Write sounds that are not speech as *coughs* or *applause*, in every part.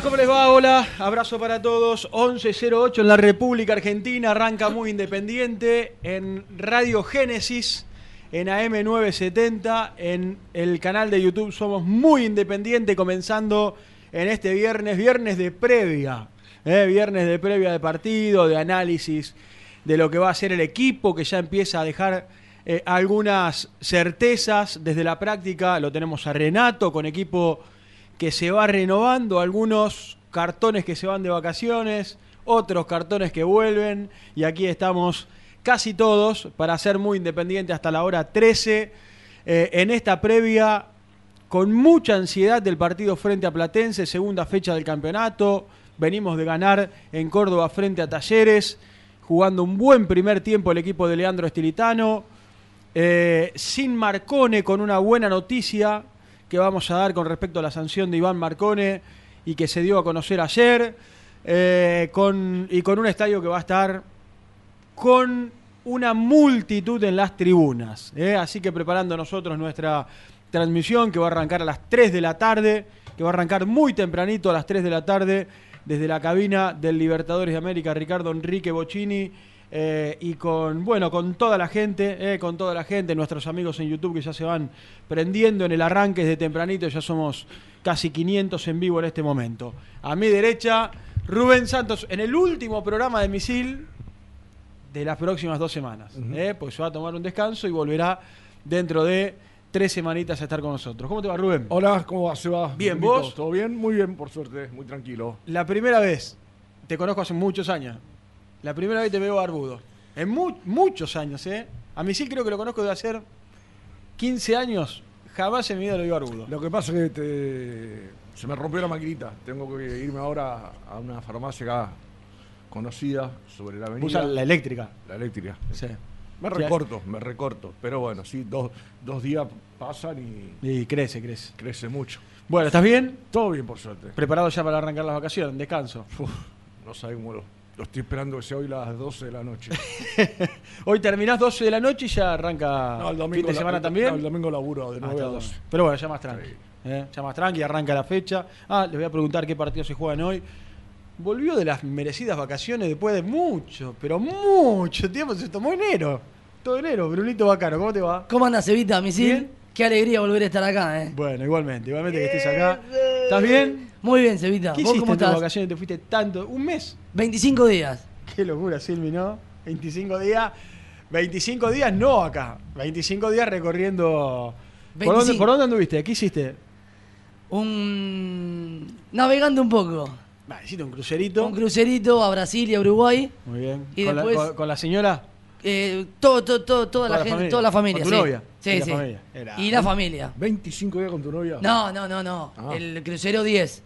¿Cómo les va? Hola, abrazo para todos. 1108 en la República Argentina, arranca muy independiente en Radio Génesis, en AM970, en el canal de YouTube Somos Muy Independiente, comenzando en este viernes, viernes de previa, ¿eh? viernes de previa de partido, de análisis de lo que va a ser el equipo, que ya empieza a dejar eh, algunas certezas desde la práctica. Lo tenemos a Renato con equipo que se va renovando, algunos cartones que se van de vacaciones, otros cartones que vuelven, y aquí estamos casi todos para ser muy independientes hasta la hora 13, eh, en esta previa con mucha ansiedad del partido frente a Platense, segunda fecha del campeonato, venimos de ganar en Córdoba frente a Talleres, jugando un buen primer tiempo el equipo de Leandro Estilitano, eh, sin Marcone con una buena noticia que vamos a dar con respecto a la sanción de Iván Marcone y que se dio a conocer ayer, eh, con, y con un estadio que va a estar con una multitud en las tribunas. ¿eh? Así que preparando nosotros nuestra transmisión que va a arrancar a las 3 de la tarde, que va a arrancar muy tempranito a las 3 de la tarde desde la cabina del Libertadores de América, Ricardo Enrique Bocini. Eh, y con bueno con toda la gente, eh, con toda la gente, nuestros amigos en YouTube que ya se van prendiendo en el arranque desde tempranito, ya somos casi 500 en vivo en este momento. A mi derecha, Rubén Santos, en el último programa de Misil de las próximas dos semanas, eh, pues se va a tomar un descanso y volverá dentro de tres semanitas a estar con nosotros. ¿Cómo te va, Rubén? Hola, ¿cómo va? ¿Se va? Bien, ¿vos? ¿Todo bien? Muy bien, por suerte, muy tranquilo. La primera vez, te conozco hace muchos años, la primera vez te veo barbudo. En mu- muchos años, ¿eh? A Misil creo que lo conozco de hacer 15 años, jamás en mi vida lo vi barbudo. Lo que pasa es que te- se me rompió la maquinita. Tengo que irme ahora a una farmacia acá conocida sobre la avenida. Usa la eléctrica. La eléctrica. Sí. Me Sí. recorto, me recorto. Pero bueno, sí, dos, dos días pasan y Y crece, crece. crece mucho. Bueno, ¿estás bien? Todo bien, por suerte. ¿Preparado ya para arrancar las vacaciones? Descanso. Uf, no sabes cómo lo, estoy esperando que sea hoy las 12 de la noche. *laughs* Hoy terminás 12 de la noche y ya arranca No, el domingo, fin de la- semana el- también. no, el domingo laburo de Ah, 9 está a bueno. 12. Pero bueno, ya más tranqui. Sí. ¿eh? Ya más tranqui, arranca la fecha. Ah, les voy a preguntar qué partidos se juegan hoy. volvió de las merecidas vacaciones después de mucho, pero mucho tiempo. Se tomó enero. Todo enero. Brunito Bacano, ¿cómo te va? ¿Cómo andas, Evita, misil? Bien. Qué alegría volver a estar acá, ¿eh? Bueno, igualmente, igualmente que estés acá. ¿Estás bien? Muy bien, Cevita. ¿Qué ¿Vos hiciste cómo en tus estás? vacaciones? ¿Te fuiste tanto? ¿Un mes? 25 días. Qué locura, Silvi, ¿no? 25 días. 25 días no acá. 25 días recorriendo. ¿Por dónde, 25. por dónde anduviste? ¿Qué hiciste? Un... Navegando un poco. Hiciste un crucerito. Un crucerito a Brasil y a Uruguay. Muy bien. Y ¿Con, después- la, con- con la señora? Eh, todo, todo, todo, toda, la, gente, familia. toda la familia. ¿Con tu sí. novia? Sí, Y la sí. familia. Era- Y la familia. 25 días con tu novia. No, no, no, no. Ah. El crucero 10.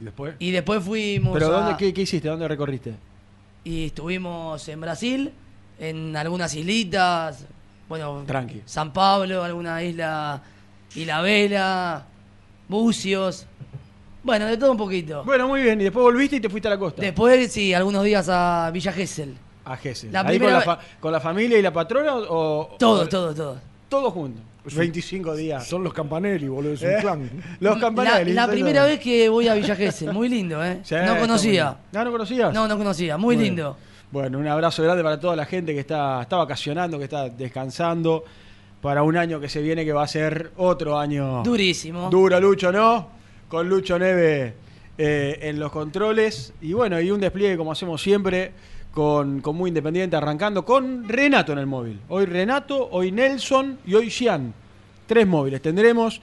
¿Y después? Y después fuimos ¿Pero a- dónde, qué, qué hiciste? ¿Dónde recorriste? Y estuvimos en Brasil, en algunas islitas. Bueno, Tranqui. San Pablo, alguna isla. Isla Vela, Bucios. Bueno, de todo un poquito. Bueno, muy bien. Y después volviste y te fuiste a la costa. Después, sí, algunos días a Villa Gesell. a Gesell. La ¿Ahí con primera la, fa- con la familia y la patrona o...? Todo, o- todo, todo. Todo junto. 25 días. Son los Campanelli, boludo, es un ¿Eh? clan. Los La, campanelli. la primera vez que voy a Villa Gesell, muy lindo, ¿eh? Sí, no conocía. ¿No, no conocías? No, no conocía, muy lindo. Bueno, un abrazo grande para toda la gente que está, está vacacionando, que está descansando para un año que se viene que va a ser otro año Durísimo. duro, Lucho, ¿no? Con Lucho Neve eh, en los controles. Y bueno, y un despliegue como hacemos siempre con, con Muy Independiente, arrancando con Renato en el móvil. Hoy Renato, hoy Nelson y hoy Cian. Tres móviles tendremos.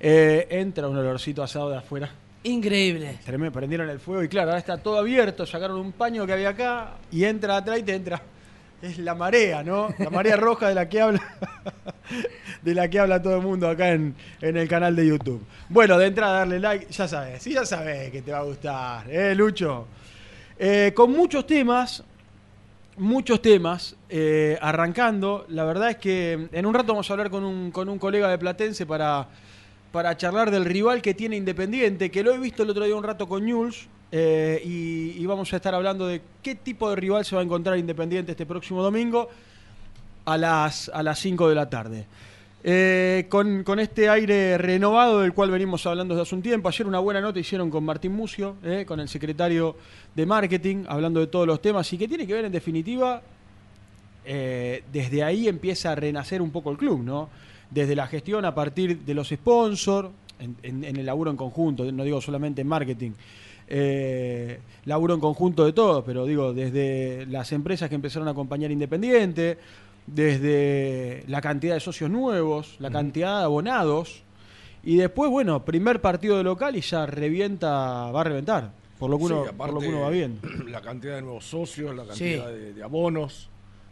Eh, entra un olorcito asado de afuera. Increíble. Tremendo, prendieron el fuego y claro, ahora está todo abierto, sacaron un paño que había acá y entra atrás y te entra. Es la marea, ¿no? La marea *laughs* roja de la que habla. De la que habla todo el mundo acá en, en el canal de YouTube. Bueno, de entrada darle like, ya sabes, sí, ya sabes que te va a gustar, ¿eh, Lucho? Eh, con muchos temas, muchos temas, eh, arrancando. La verdad es que en un rato vamos a hablar con un, con un colega de Platense para, para charlar del rival que tiene Independiente, que lo he visto el otro día un rato con News. eh, y, y vamos a estar hablando de qué tipo de rival se va a encontrar Independiente este próximo domingo a las, a las 5 de la tarde. Eh, con, este aire renovado del cual venimos hablando desde hace un tiempo. Ayer una buena nota hicieron con Martín Mucio, eh, con el secretario de Marketing, hablando de todos los temas y que tiene que ver en definitiva, eh, desde ahí empieza a renacer un poco el club, ¿no? Desde la gestión a partir de los sponsors, en el laburo en conjunto, no digo solamente en marketing, eh, laburo en conjunto de todos, pero digo, desde las empresas que empezaron a acompañar Independiente, desde la cantidad de socios nuevos, la cantidad de abonados, y después, bueno, primer partido de local y ya revienta, va a reventar, por lo que uno, Sí, por lo que uno va viendo. *clears throat* La cantidad de nuevos socios, la Sí. cantidad de, de abonos.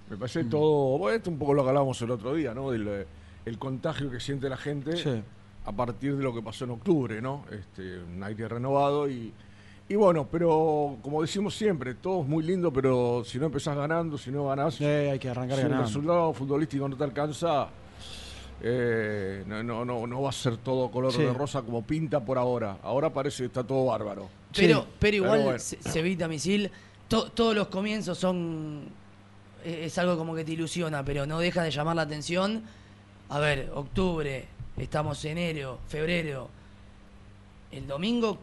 Me parece Mm. todo. Bueno, esto un poco lo que hablábamos el otro día, ¿no? Del eh, el contagio que siente la gente Sí. a partir de lo que pasó en octubre, ¿no? Este, un aire renovado y. Y bueno, pero como decimos siempre, todo es muy lindo, pero si no empezás ganando, si no ganás, Eh, hay que arrancar si el resultado futbolístico no te alcanza, eh, no, no, no, no va a ser todo color Sí. de rosa como pinta por ahora. Ahora parece que está todo bárbaro. Pero, Sí, pero igual, pero bueno. se, se evita misil. To- todos los comienzos son. eh, Es algo como que te ilusiona, pero no deja de llamar la atención. A ver, octubre, estamos enero, febrero. El domingo,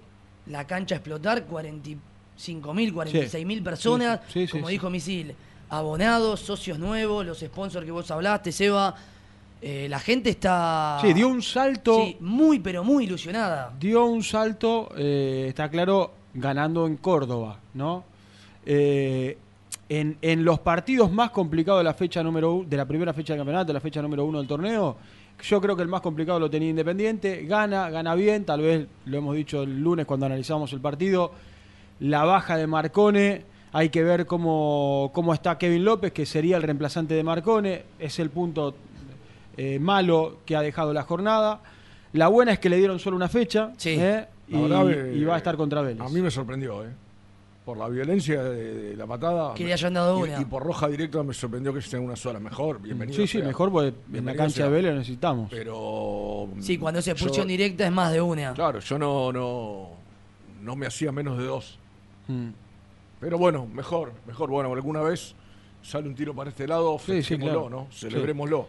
la cancha a explotar, 45 mil, 46 mil personas. Sí, sí, sí, como dijo Misil, abonados, socios nuevos, los sponsors que vos hablaste, Seba. Eh, la gente está. Sí, dio un salto. Sí, muy, pero muy ilusionada. dio un salto, eh, está claro, ganando en Córdoba, ¿no? Eh, en, en los partidos más complicados de la fecha número de la primera fecha del campeonato, la fecha número uno del torneo, yo creo que el más complicado lo tenía Independiente, gana, gana bien, tal vez lo hemos dicho el lunes cuando analizamos el partido, la baja de Marcone, hay que ver cómo, cómo está Kevin López, que sería el reemplazante de Marcone, es el punto eh, malo que ha dejado la jornada. La buena es que le dieron solo una fecha Sí. ¿eh? y, verdad, eh, y va a estar contra Vélez. A mí me sorprendió, ¿eh? Por la violencia de, de la patada. Que le hayan dado y, una. y por roja directa me sorprendió que sea una sola. Mejor, bienvenido. sí, sí, sea. mejor porque en la cancha sea. de Vélez lo necesitamos. Pero. Sí, cuando es expulsión directa es más de una. Claro, yo no, no, no me hacía menos de dos. Mm. Pero bueno, mejor, mejor. Bueno, alguna vez sale un tiro para este lado, Sí, sí, claro. ¿no? Sí. Celebrémoslo.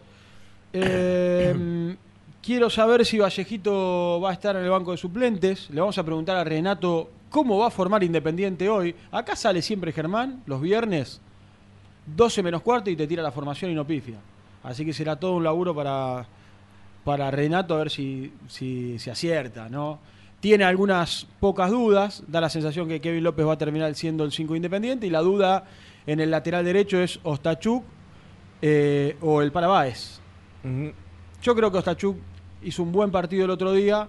Eh, quiero saber si Vallejito va a estar en el banco de suplentes. Le vamos a preguntar a Renato cómo va a formar Independiente hoy. Acá sale siempre Germán, los viernes, 12 menos cuarto y te tira la formación y no pifia. Así que será todo un laburo para, para Renato a ver si, si se acierta, ¿no? Tiene algunas pocas dudas, da la sensación que Kevin López va a terminar siendo el 5 independiente y la duda en el lateral derecho es Ostachuk eh, o el Parabáez. Yo creo que Ostachuk hizo un buen partido el otro día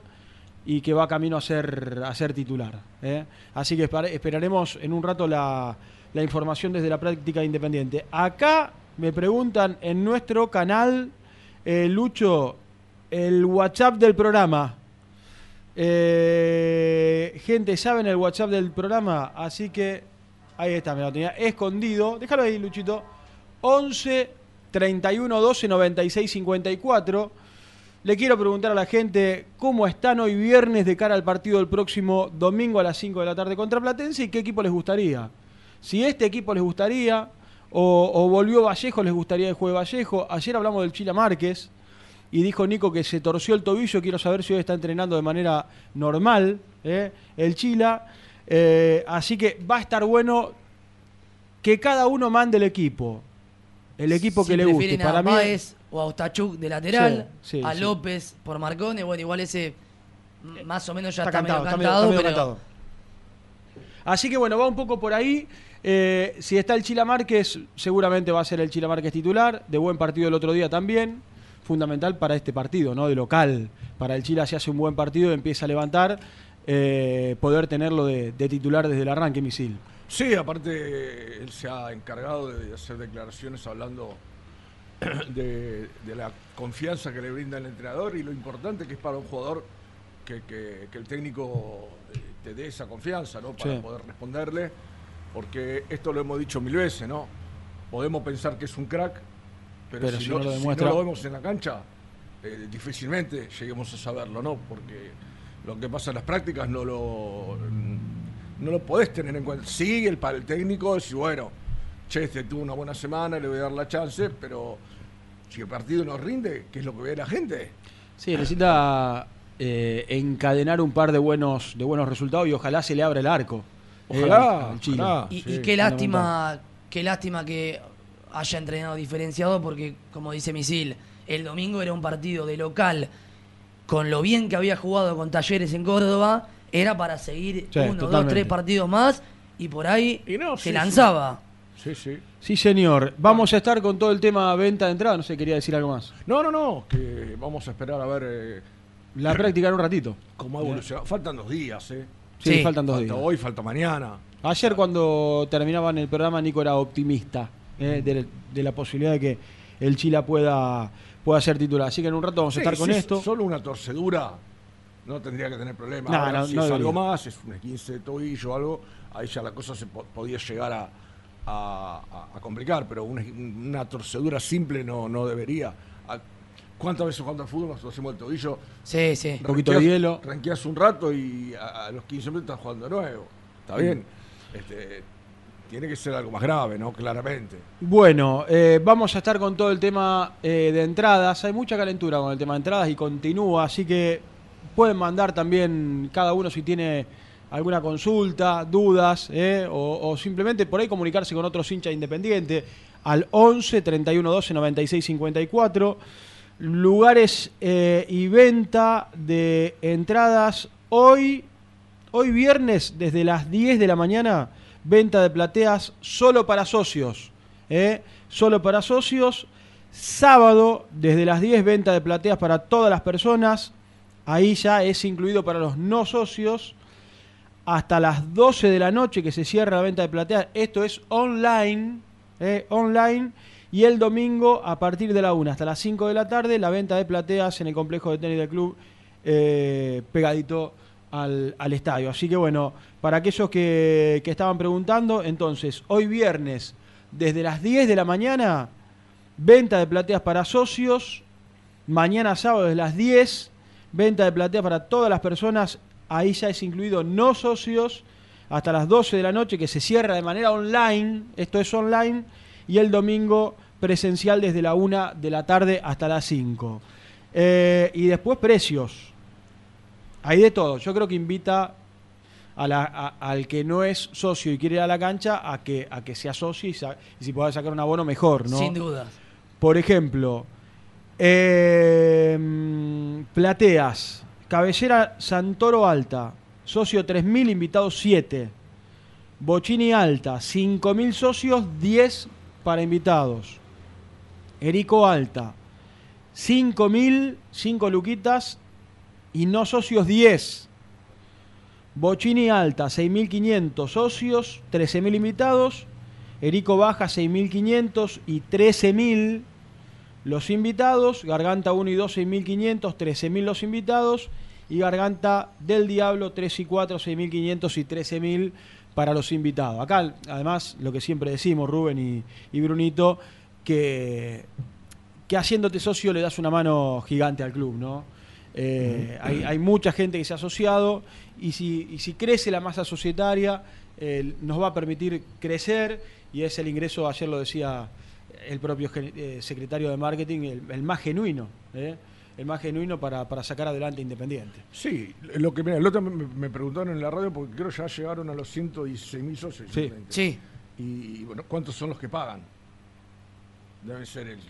y que va camino a ser, a ser titular. ¿eh? Así que esperaremos en un rato la, la información desde la práctica independiente. Acá me preguntan en nuestro canal, eh, Lucho, el WhatsApp del programa. Eh, gente, ¿saben el WhatsApp del programa? Así que ahí está, me lo tenía escondido. Déjalo ahí, Luchito. 11 31 12 96 54. Le quiero preguntar a la gente cómo están hoy viernes de cara al partido del próximo domingo a las 5 de la tarde contra Platense y qué equipo les gustaría. Si este equipo les gustaría o, volvió Vallejo, les gustaría el juego de Vallejo. Ayer hablamos del Chila Márquez y dijo Nico que se torció el tobillo. Quiero saber si hoy está entrenando de manera normal ¿eh? el Chila. Eh, así que va a estar bueno que cada uno mande el equipo. El equipo que le guste. Para mí es o a Ostachuk de lateral, a López por Marcone. Bueno, igual ese más o menos ya está, medio cantado, Así que bueno, va un poco por ahí. Eh, si está el Chila Márquez, seguramente va a ser el Chila Márquez titular. De buen partido el otro día también. Fundamental para este partido, ¿no? De local. Para el Chila, si hace un buen partido y empieza a levantar, eh, poder tenerlo de, titular desde el arranque, misil. Sí, aparte, él se ha encargado de hacer declaraciones hablando *coughs* de, la confianza que le brinda el entrenador y lo importante que es para un jugador que, el técnico eh, te dé esa confianza, ¿no? Para poder responderle porque esto lo hemos dicho mil veces, ¿no? Podemos pensar que es un crack, pero, si, no, lo vemos en la cancha, eh, difícilmente lleguemos a saberlo, ¿no? Porque lo que pasa en las prácticas no lo, no lo podés tener en cuenta. Sí, el, para el técnico es, bueno, che, este tuvo una buena semana, le voy a dar la chance, pero si el partido no rinde, ¿qué es lo que ve la gente? Sí, necesita eh, encadenar un par de buenos, de buenos resultados y ojalá se le abra el arco. Ojalá, y, qué lástima, qué lástima que haya entrenado diferenciado porque, como dice Misil, el domingo era un partido de local con lo bien que había jugado con Talleres en Córdoba, era para seguir uno, dos, tres partidos más y por ahí se lanzaba. Sí, sí. Sí, señor. Vamos a estar con todo el tema venta de entrada. No sé, quería decir algo más. No, no, no. Que vamos a esperar a ver. Eh, la práctica en un ratito. Cómo evoluciona. Faltan dos días, ¿eh? Sí, faltan dos días. Hoy, falta mañana. Ayer cuando terminaban el programa, Nico era optimista eh, de, la posibilidad de que el Chila pueda, pueda ser titular. Así que en un rato vamos a estar con esto. Solo una torcedura no tendría que tener problema. si es algo más, es un 15 de tobillo o algo, ahí ya la cosa se podía llegar a, a, complicar, pero una, torcedura simple no, no debería. ¿Cuántas veces jugando al fútbol nos hacemos el tobillo? Sí, sí. Un poquito de hielo. Ranqueas un rato y a, los 15 minutos estás jugando de nuevo. Está bien. Este, tiene que ser algo más grave, ¿no? Claramente. Bueno, eh, vamos a estar con todo el tema eh, de entradas. Hay mucha calentura con el tema de entradas y continúa, así que pueden mandar también cada uno si tiene alguna consulta, dudas, eh, o, simplemente por ahí comunicarse con otros hinchas independientes al 11 31 12 96 54 lugares eh, y venta de entradas hoy, hoy viernes desde las 10 de la mañana, venta de plateas solo para socios, eh, solo para socios. Sábado desde las 10 venta de plateas para todas las personas, ahí ya es incluido para los no socios. Hasta las 12 de la noche que se cierra la venta de plateas, esto es online, eh, online y el domingo, a partir de la 1 hasta las 5 de la tarde, la venta de plateas en el complejo de tenis del club eh, pegadito al, estadio. Así que bueno, para aquellos que, que estaban preguntando, entonces, hoy viernes, desde las 10 de la mañana, venta de plateas para socios. Mañana sábado, desde las 10, venta de plateas para todas las personas. Ahí ya es incluido no socios. Hasta las 12 de la noche, que se cierra de manera online. Esto es online y el domingo presencial desde la 1 de la tarde hasta las 5. Eh, y después precios. Hay de todo. Yo creo que invita a la- a- al que no es socio y quiere ir a la cancha a que, a que sea socio y, sa- y si puede sacar un abono mejor, ¿no? Sin dudas. Por ejemplo, eh, Plateas, Cabellera Santoro Alta, socio 3.000, invitados 7. Bochini Alta, 5.000 socios, 10 para invitados. Erico Alta, 5.000, 5 luquitas y no socios 10. Bochini Alta, 6.500 socios, 13.000 invitados. Erico Baja, 6.500 y 13.000 los invitados. Garganta 1 y 2, 6.500, 13.000 los invitados. Y Garganta del Diablo, 3 y 4, 6.500 y 13.000 para los invitados. Acá, además, lo que siempre decimos, Rubén y, Brunito, que, que haciéndote socio le das una mano gigante al club, ¿no? Eh, hay, hay mucha gente que se ha asociado y si, y si crece la masa societaria eh, nos va a permitir crecer y es el ingreso, ayer lo decía el propio eh, secretario de marketing, el, el más genuino, ¿eh? el más genuino para, para sacar adelante Independiente. Sí, lo que mira, el otro me, me preguntaron en la radio porque creo ya llegaron a los 116 mil socios. Sí. Sí. Y bueno, ¿cuántos son los que pagan? Debe ser el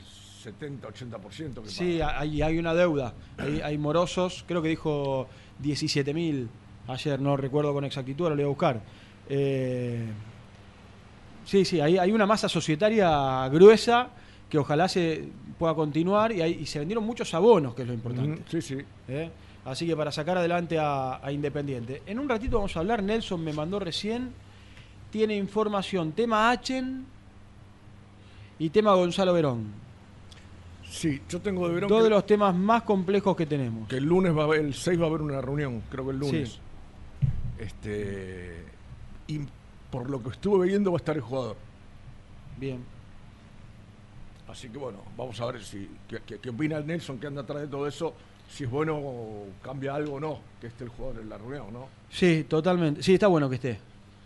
70, 80% que Sí, pagan. hay, hay una deuda, hay, hay morosos, creo que dijo 17 mil ayer, no recuerdo con exactitud, ahora lo voy a buscar. Eh, sí, sí, hay, hay una masa societaria gruesa que ojalá se pueda continuar y, hay- y se vendieron muchos abonos, que es lo importante. Sí, sí. ¿eh? Así que para sacar adelante a, a Independiente. En un ratito vamos a hablar, Nelson me mandó recién, tiene información, tema Achen y tema Gonzalo Verón. Sí, yo tengo de Verón Dos de los temas más complejos que tenemos. que el lunes va a haber, el 6 va a haber una reunión, creo que el lunes. Sí. Este y por lo que estuve viendo va a estar el jugador. Bien. Así que bueno, vamos a ver si qué, opina el Nelson que anda atrás de todo eso, si es bueno o cambia algo o no, que esté el jugador en la reunión, ¿no? Sí, totalmente. Sí, está bueno que esté.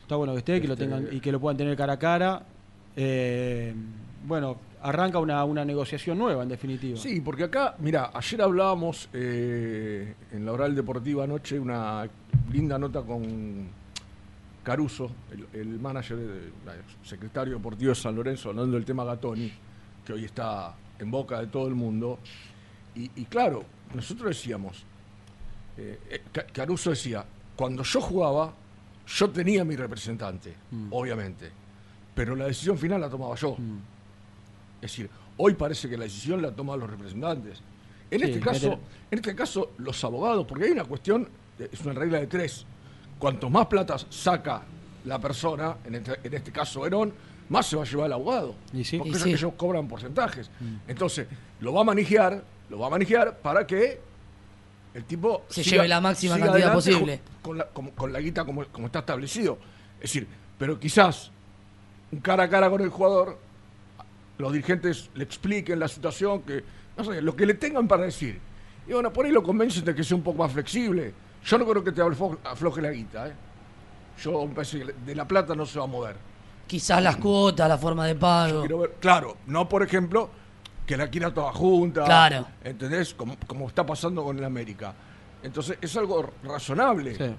Está bueno que esté, que lo Este- tengan y que lo puedan tener cara a cara. Eh, bueno, arranca una, una negociación nueva, en definitiva. Sí, porque acá, mira, ayer hablábamos eh, en la oral deportiva anoche una linda nota con Caruso, el, el manager, de- el secretario deportivo de San Lorenzo, hablando del tema Gatoni, que hoy está en boca de todo el mundo. Y, y claro, nosotros decíamos, eh, eh, Ca- Caruso decía, cuando yo jugaba, yo tenía mi representante, obviamente, pero la decisión final la tomaba yo. Es decir, hoy parece que la decisión la toman los representantes. En Sí, este caso, en este caso, los abogados, porque hay una cuestión, eh, es una regla de tres. Cuanto más plata saca la persona, en este, en este caso Verón, más se va a llevar el abogado. Y sí. Porque Y ellos, sí. ellos cobran porcentajes. Entonces, lo va a manejar, lo va a manejar para que el tipo Se lleve la máxima cantidad posible. Con la, como- con la guita como, como está establecido. Es decir, pero quizás un cara a cara con el jugador, los dirigentes le expliquen la situación, que no sé, lo que le tengan para decir. Y bueno, por ahí lo convencen de que sea un poco más flexible. Yo no creo que te aflo- afloje la guita. ¿eh? Yo me parece que de la plata no se va a mover. Quizás las cuotas, la forma de pago. Quiero ver, claro, no por ejemplo que la quiera toda junta. Claro. ¿Entendés? Como, como está pasando con el América. Entonces es algo razonable. Sí.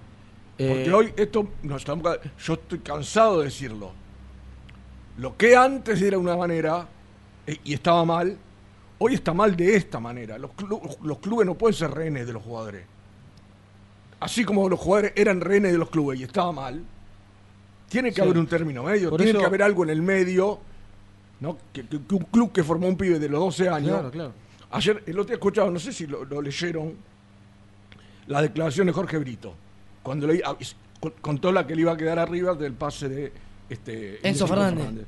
Porque Eh, hoy esto no estamos, yo estoy cansado de decirlo. Lo que antes era una manera eh, y estaba mal, hoy está mal de esta manera. Los, clu- los clubes no pueden ser rehenes de los jugadores. Así como los jugadores eran rehenes de los clubes y estaba mal, tiene que Sí. haber un término medio, Por tiene eso- que haber algo en el medio, ¿no? Que, que- que un club que formó un pibe de los 12 años. Claro, claro. Ayer, el otro día escuchaba, no sé si lo, lo leyeron, la declaración de Jorge Brito, cuando le, a- con- contó la que le iba a quedar arriba del pase de este, Enzo Fernández.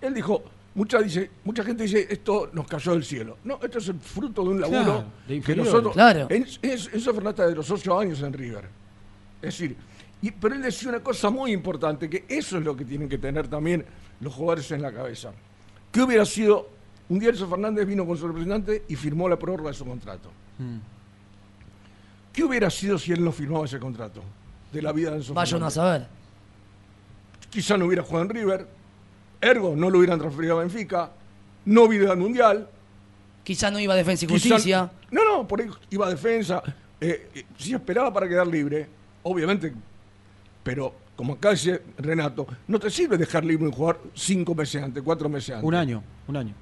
Él dijo, mucha, dice, mucha gente dice, esto nos cayó del cielo. No, esto es el fruto de un laburo Claro, de que nosotros... Claro. Es- Enzo Fernández está de los 8 años en River. Es decir, y- pero él decía una cosa muy importante, que eso es lo que tienen que tener también los jugadores en la cabeza. ¿Qué hubiera sido? Un día Enzo Fernández vino con su representante y firmó la prórroga de su contrato. mm. ¿Qué hubiera sido si él no firmaba ese contrato? De la vida de Enzo Vaya uno a Fernández. saber. Quizá no hubiera jugado en River, ergo no lo hubieran transferido a Benfica, no hubiera ido al Mundial. Quizás no iba a Defensa y quizá- Justicia. no, no, por ahí iba a defensa. eh, eh, si esperaba para quedar libre, obviamente Pero, como acá dice Renato, no te sirve dejar libre un jugador cinco meses antes, cuatro meses antes. Un año, un año.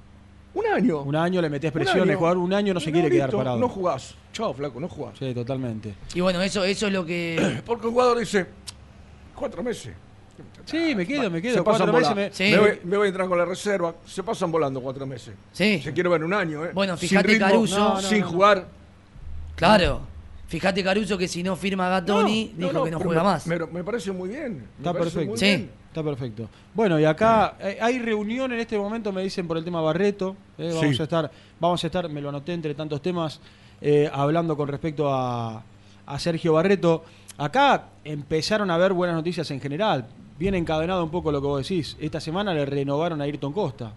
Un año. Un año le metés Un presión, el año. jugador un año no se quiere quedar listo, parado. No jugás. Chao, flaco, no jugás. Sí, totalmente. Y bueno, eso, eso es lo que. *clears throat* Porque el jugador dice, cuatro meses. Sí, me quedo, me quedo. Se pasan Cuatro meses me- Sí. Me, voy, me voy a entrar con la reserva. Se pasan volando cuatro meses. Sí. Se quiere ver un año, ¿eh? Bueno, Sin fíjate ritmo, Caruso. no, no, sin no. jugar. Claro. Fíjate Caruso que si no firma Gatoni, No, dijo que no juega me- más. Me, me parece muy bien. Está perfecto. Sí. bien. Está perfecto. Bueno, y acá eh, hay reunión en este momento, me dicen por el tema Barreto. eh, vamos Sí. a estar, vamos a estar, me lo anoté entre tantos temas, eh, hablando con respecto a, a Sergio Barreto. Acá empezaron a haber buenas noticias en general. Viene encadenado un poco lo que vos decís. Esta semana le renovaron a Ayrton Costa.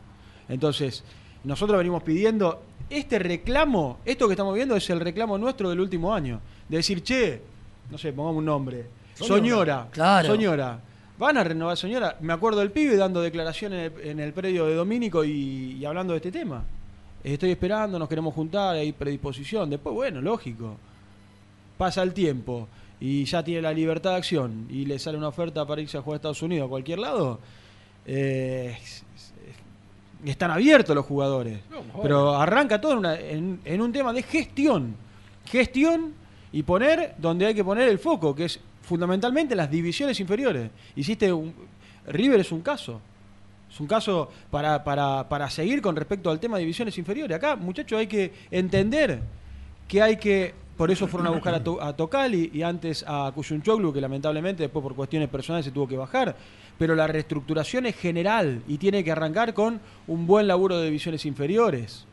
Entonces, nosotros venimos pidiendo este reclamo, esto que estamos viendo es el reclamo nuestro del último año. De decir, che, no sé, pongamos un nombre. Soñora. Claro. Soñora. Van a renovar Soñora. Me acuerdo del pibe dando declaraciones en el, en el predio de Domínico y, y hablando de este tema. Estoy esperando, nos queremos juntar, hay predisposición. Después, bueno, lógico. Pasa el tiempo y ya tiene la libertad de acción y le sale una oferta para irse a jugar a Estados Unidos a cualquier lado. eh, es- es- están abiertos los jugadores. No, Pero arranca todo en, una- en- en un tema de gestión. Gestión y poner donde hay que poner el foco, que es fundamentalmente las divisiones inferiores. Hiciste un, River es un caso. Es un caso para, para, para seguir con respecto al tema de divisiones inferiores. Acá, muchachos, hay que entender que hay que. Por eso fueron a buscar a, To- a Tocali y antes a Cuyunchoglu, que lamentablemente después por cuestiones personales se tuvo que bajar. Pero la reestructuración es general y tiene que arrancar con un buen laburo de divisiones inferiores.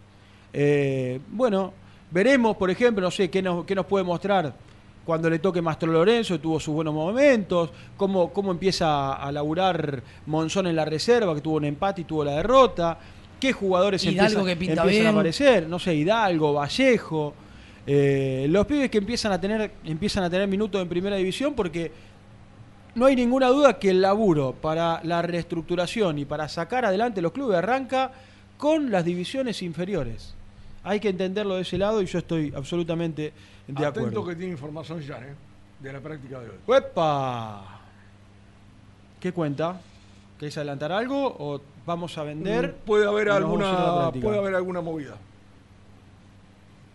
Eh, bueno, veremos, por ejemplo, no sé, qué nos, qué nos puede mostrar cuando le toque Mastro Lorenzo, tuvo sus buenos momentos, cómo, cómo empieza a laburar Monzón en la reserva, que tuvo un empate y tuvo la derrota, qué jugadores empiezan, que empiezan a aparecer, no sé, Hidalgo, Vallejo, eh, los pibes que empiezan a tener, empiezan a tener minutos en primera división porque no hay ninguna duda que el laburo para la reestructuración y para sacar adelante los clubes arranca con las divisiones inferiores. Hay que entenderlo de ese lado y yo estoy absolutamente de Atento acuerdo. que tiene información ya, ¿eh? De la práctica de hoy. ¡Epa! ¿Qué cuenta? ¿Querés adelantar algo o vamos a vender? Mm, Puede haber alguna, puede haber alguna movida.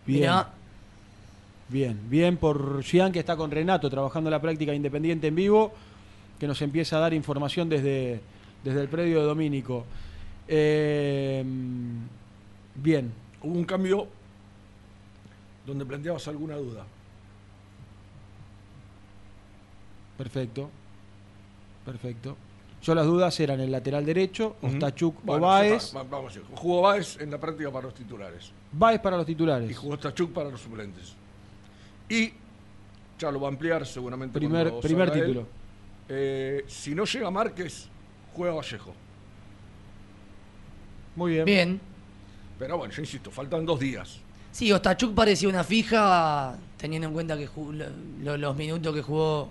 Bien. Mirá, Bien, bien por Gian que está con Renato trabajando en la práctica independiente en vivo, que nos empieza a dar información desde, desde el predio de Domínico. Eh, bien, Hubo un cambio donde planteabas alguna duda. perfecto. Perfecto. Yo las dudas eran el lateral derecho, Ostachuk Bueno, o Baez. va- Vamos. Jugó Baez en la práctica para los titulares. Baez para los Y titulares. jugó Stachuk para los suplentes. Y ya lo va a ampliar seguramente. Primer, primer título. Eh, si no llega Márquez, juega Vallejo. Muy bien. bien. Pero bueno, yo insisto, faltan dos días. Sí, Ostachuk parecía una fija, teniendo en cuenta que jugó- lo- lo- los minutos que jugó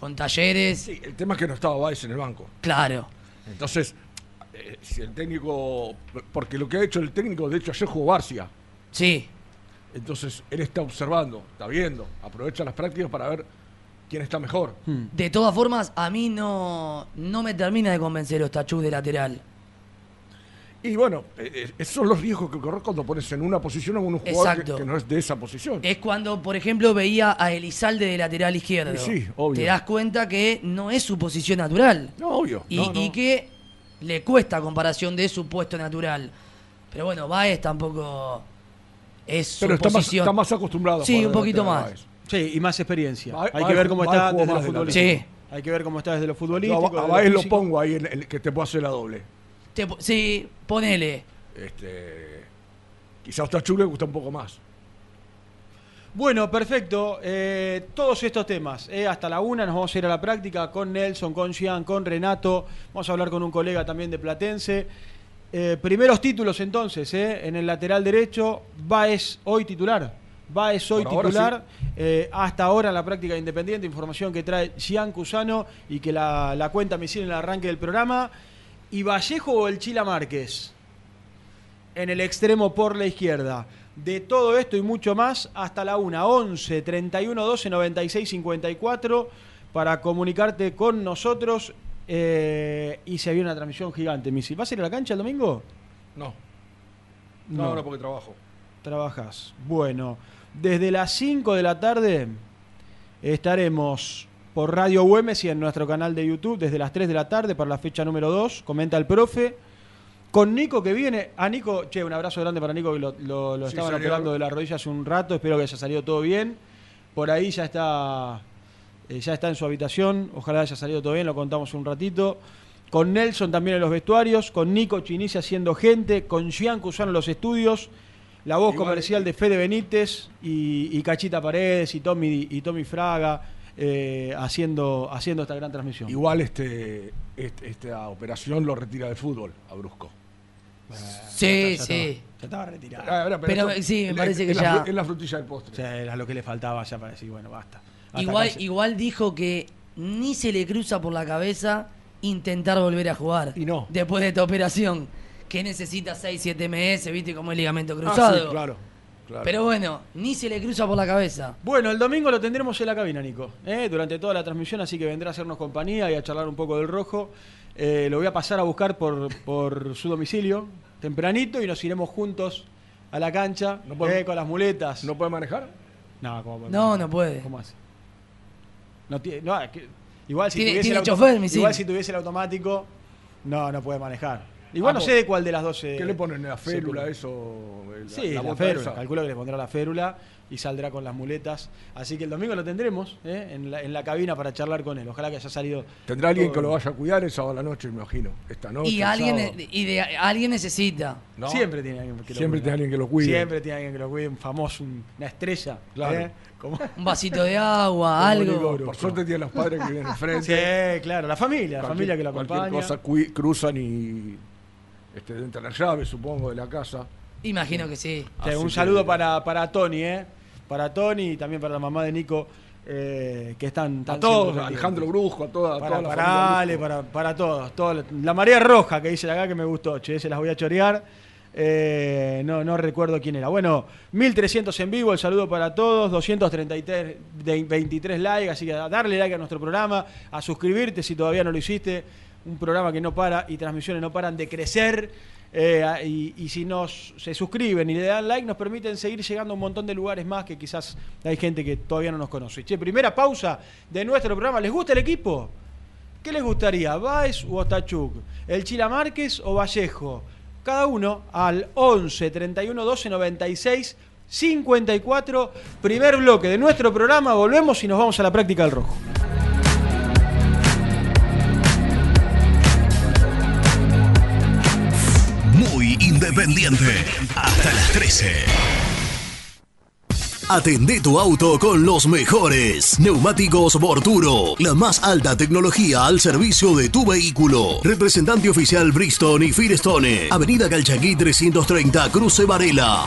con Talleres. Sí, el tema es que no estaba Baez en el banco. Claro. Entonces, eh, si el técnico. Porque lo que ha hecho el técnico, de hecho, ayer jugó Barcia. Sí. Entonces, él está observando, está viendo, aprovecha las prácticas para ver quién está mejor. Hmm. De todas formas, a mí no, no me termina de convencer Ostachuk de lateral. Y bueno, eh, eh, esos son los riesgos que corres cuando pones en una posición a un jugador que, no es de esa posición. Es cuando, por ejemplo, veía a Elizalde de lateral izquierdo. Sí, obvio. Te das cuenta que no es su posición natural. No, obvio. Y, no, no. y que le cuesta comparación de su puesto natural. Pero bueno, Baez tampoco es Pero está más, está más acostumbrado. a Sí, un de poquito más. Sí, y más experiencia. Hay que ver cómo está desde lo futbolístico. lateral. Hay que ver cómo está desde lo Yo futbolístico. a, a lo Baez lo pongo ahí en el que te puedo hacer la doble. Te- sí, ponele. Este, quizá a Ostachuk le gusta un poco más. Bueno, perfecto. Eh, todos estos temas. eh, hasta la una nos vamos a ir a la práctica con Nelson, con Gian, con Renato. Vamos a hablar con un colega también de Platense. Eh, primeros títulos entonces, eh, en el lateral derecho. Baez hoy titular. Baez hoy Por ahora titular. Eh, hasta ahora en la práctica independiente. Información que trae Gian Cusano y que la, la cuenta me hicieron en el arranque del programa. ¿Y Vallejo o el Chila Márquez? en el extremo por la izquierda. De todo esto y mucho más, hasta la 1, 11 31 12 96 54 para comunicarte con nosotros. Eh, y se viene una transmisión gigante, Misi. ¿Vas a ir a la cancha el domingo? No. No, no, porque trabajo. Trabajas. Bueno, desde las 5 de la tarde estaremos por Radio Güemes y en nuestro canal de YouTube desde las 3 de la tarde para la fecha número 2. Comenta el profe. Con Nico que viene. A Nico, che, un abrazo grande para Nico que lo, lo- lo Sí, estaban operando de la rodilla hace un rato. Espero que haya salido todo bien. Por ahí ya está, eh, ya está en su habitación. Ojalá haya salido todo bien, lo contamos un ratito. Con Nelson también en los vestuarios. Con Nico Chinisi haciendo gente. Con Gian Cusano en los estudios. La voz Igual- comercial de Fede Benítez y, y Cachita Paredes y Tommy, y Tommy Fraga eh, haciendo, haciendo esta gran transmisión. Igual este, este- esta operación lo retira del fútbol a Brusco. Sí, Ya sí. estaba- ya estaba retirado. Ah, Pero, esto- sí, me parece que ya- Es la frutilla del postre. O sea, era lo que le faltaba ya para decir, bueno, basta. Igual, igual dijo que ni se le cruza por la cabeza intentar volver a jugar. Y no. Después de esta operación. Que necesita 6, 7 meses, viste, como el ligamento Ah, cruzado. sí, claro, claro. Pero bueno, ni se le cruza por la cabeza. Bueno, el domingo lo tendremos en la cabina, Nico, ¿eh? durante toda la transmisión, así que vendrá a hacernos compañía y a charlar un poco del rojo. Eh, lo voy a pasar a buscar por, por su domicilio tempranito y nos iremos juntos a la cancha No puede- eh, con las muletas. ¿No puede manejar? No, ¿cómo puede? No, no puede. ¿Cómo hace? No tiene, no, es que- igual si Tiene- tuviese tiene el automa- chofer, misil. igual si tuviese el automático, no, no puede manejar. Igual Ah, no sé de cuál de las dos se- ¿Qué le ponen? ¿La férula, eso? La, Sí, la, férula. esa? Calculo que le pondrá la férula y saldrá con las muletas. Así que el domingo lo tendremos ¿eh? en, la, en la cabina para charlar con él. Ojalá que haya salido. Tendrá alguien todo que lo vaya a cuidar el sábado a la noche, me imagino. Esta noche. Y alguien, sábado. y de, alguien necesita. ¿No? Siempre tiene alguien que lo Siempre cuide. tiene alguien que lo cuide. Siempre tiene alguien que lo cuide. Un famoso, un- una estrella. Claro. ¿eh? Un vasito de agua, Como algo. Por suerte tiene los padres que vienen enfrente. Sí, claro. La familia, la Cualquier- familia que Cualquier acompaña. cosa cui- cruzan y este, dentro de la llave, supongo, de la casa. Imagino que sí. Un que- saludo para, para Tony, ¿eh? Para Tony y también para la mamá de Nico, eh, que están, A todos, a Alejandro Brusco, a toda, a Para, toda la para Ale, para, para todos. toda la, la marea roja que dice acá que me gustó, che, se las voy a chorear. Eh, no, recuerdo quién era. Bueno, 1300 en vivo, el saludo para todos, 233 de 23 likes, así que a darle like a nuestro programa, a suscribirte si todavía no lo hiciste. Un programa que no para y transmisiones no paran de crecer. Eh, y, y si nos se suscriben y le dan like, nos permiten seguir llegando a un montón de lugares más que quizás hay gente que todavía no nos conoce. Che, primera pausa de nuestro programa. ¿Les gusta el equipo? ¿Qué les gustaría? ¿Baez o Ostachuk? ¿El Chila Márquez o Vallejo? Cada uno al 11 31 12 96 54. Primer bloque de nuestro programa. Volvemos y nos vamos a la práctica del rojo. Muy independiente. Hasta las 13. Atendé tu auto con los mejores. Neumáticos Borturo. La más alta tecnología al servicio de tu vehículo. Representante oficial Bristol y Firestone. Avenida Calchaquí 330, Cruce Varela.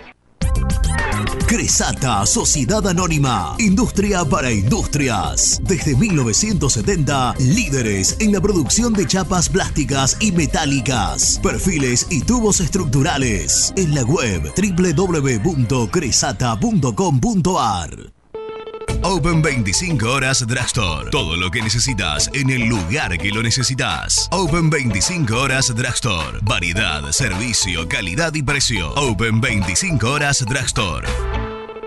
Cresata, Sociedad Anónima, Industria para Industrias. Desde 1970, líderes en la producción de chapas plásticas y metálicas, perfiles y tubos estructurales. En la web www.cresata.com.ar. Open 25 horas Drugstore. Todo lo que necesitas en el lugar que lo necesitas. Open 25 horas Drugstore. Variedad, servicio, calidad y precio. Open 25 horas Drugstore.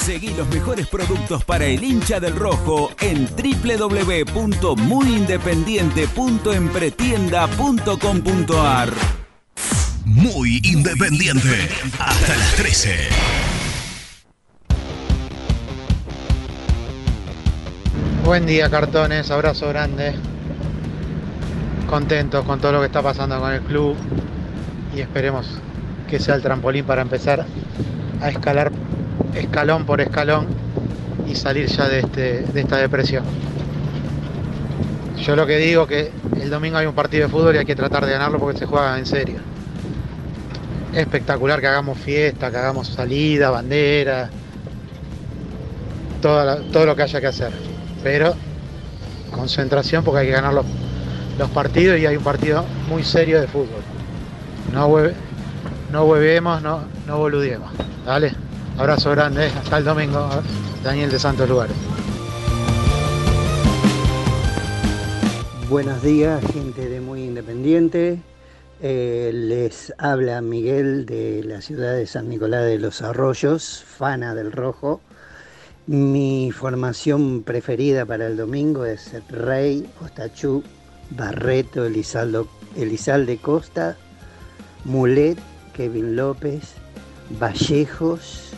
Conseguí los mejores productos para el hincha del rojo en www.muyindependiente.empretienda.com.ar. Muy independiente. Hasta las 13. Buen día, cartones. Abrazo grande. Contentos con todo lo que está pasando con el club y esperemos que sea el trampolín para empezar a escalar escalón por escalón y salir ya de, este, de esta depresión. Yo lo que digo que el domingo hay un partido de fútbol y hay que tratar de ganarlo porque se juega en serio. Es espectacular que hagamos fiesta, que hagamos salida, bandera, todo, todo lo que haya que hacer. Pero concentración porque hay que ganar los, los partidos y hay un partido muy serio de fútbol. No, hueve, no huevemos, no, no boludiemos. ¿Vale? Abrazo grande, hasta el domingo. Daniel de Santos Lugares. Buenos días, gente de Muy Independiente. Eh, les habla Miguel de la ciudad de San Nicolás de los Arroyos, fana del rojo. Mi formación preferida para el domingo es Rey, Ostachú, Barreto, Elizalde Costa, Mulet, Kevin López, Vallejos,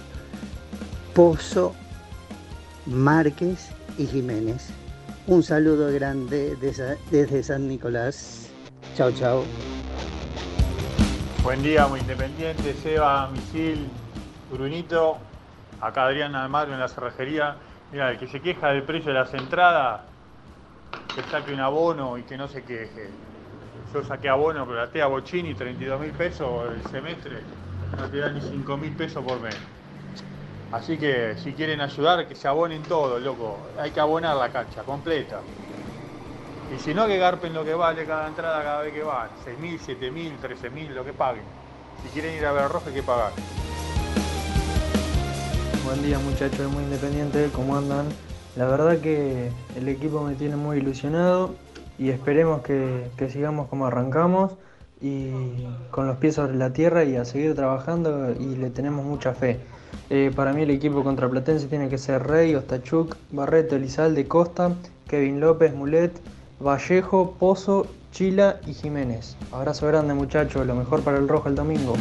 Pozo, Márquez y Jiménez. Un saludo grande desde, San Nicolás. Chao, chao. Buen día, muy independiente. Seba, Misil, Brunito. Acá Adrián Almagro en la cerrajería. Mira, el que se queja del precio de las entradas, que saque un abono y que no se queje. Yo saqué abono, pero la a Bochini, 32 mil pesos el semestre. No te da ni 5 mil pesos por mes. Así que si quieren ayudar, que se abonen todo, loco. Hay que abonar la cancha completa. Y si no, que garpen lo que vale cada entrada cada vez que van. 6.000, 7.000, 13.000, lo que paguen. Si quieren ir a ver rojo hay que pagar. Buen día muchachos de Muy Independiente, ¿cómo andan? La verdad que el equipo me tiene muy ilusionado y esperemos que, que sigamos como arrancamos y con los pies sobre la tierra y a seguir trabajando y le tenemos mucha fe. Eh, para mí el equipo contraplatense tiene que ser Rey, Ostachuk, Barreto, Elizalde, Costa, Kevin López, Mulet, Vallejo, Pozo, Chila y Jiménez. Abrazo grande muchachos, lo mejor para el rojo el domingo.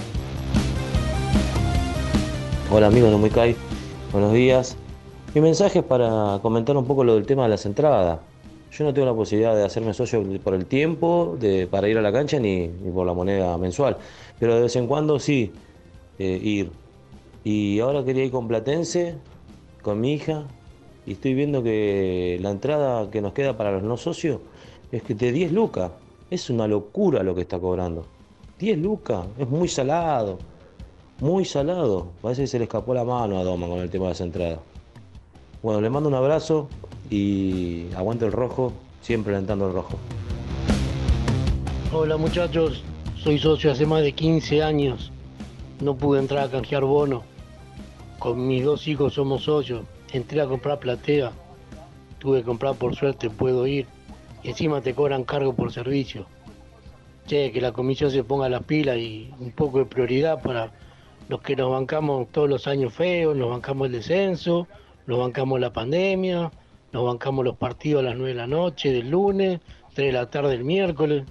Hola amigos de Muicay, buenos días. Mi mensaje es para comentar un poco lo del tema de las entradas. Yo no tengo la posibilidad de hacerme socio por el tiempo, de, para ir a la cancha, ni, ni por la moneda mensual. Pero de vez en cuando sí, eh, ir. Y ahora quería ir con Platense, con mi hija, y estoy viendo que la entrada que nos queda para los no socios es que de 10 lucas. Es una locura lo que está cobrando. 10 lucas, es muy salado. Muy salado. Parece que se le escapó la mano a Doma con el tema de las entradas. Bueno, le mando un abrazo y aguante el rojo, siempre alentando el rojo. Hola muchachos, soy socio hace más de 15 años. No pude entrar a canjear bono. Con mis dos hijos somos socios. Entré a comprar platea. Tuve que comprar por suerte, puedo ir. Y encima te cobran cargo por servicio. Che, que la comisión se ponga las pilas y un poco de prioridad para los que nos bancamos todos los años feos, nos bancamos el descenso, nos bancamos la pandemia, nos bancamos los partidos a las 9 de la noche del lunes, 3 de la tarde del miércoles.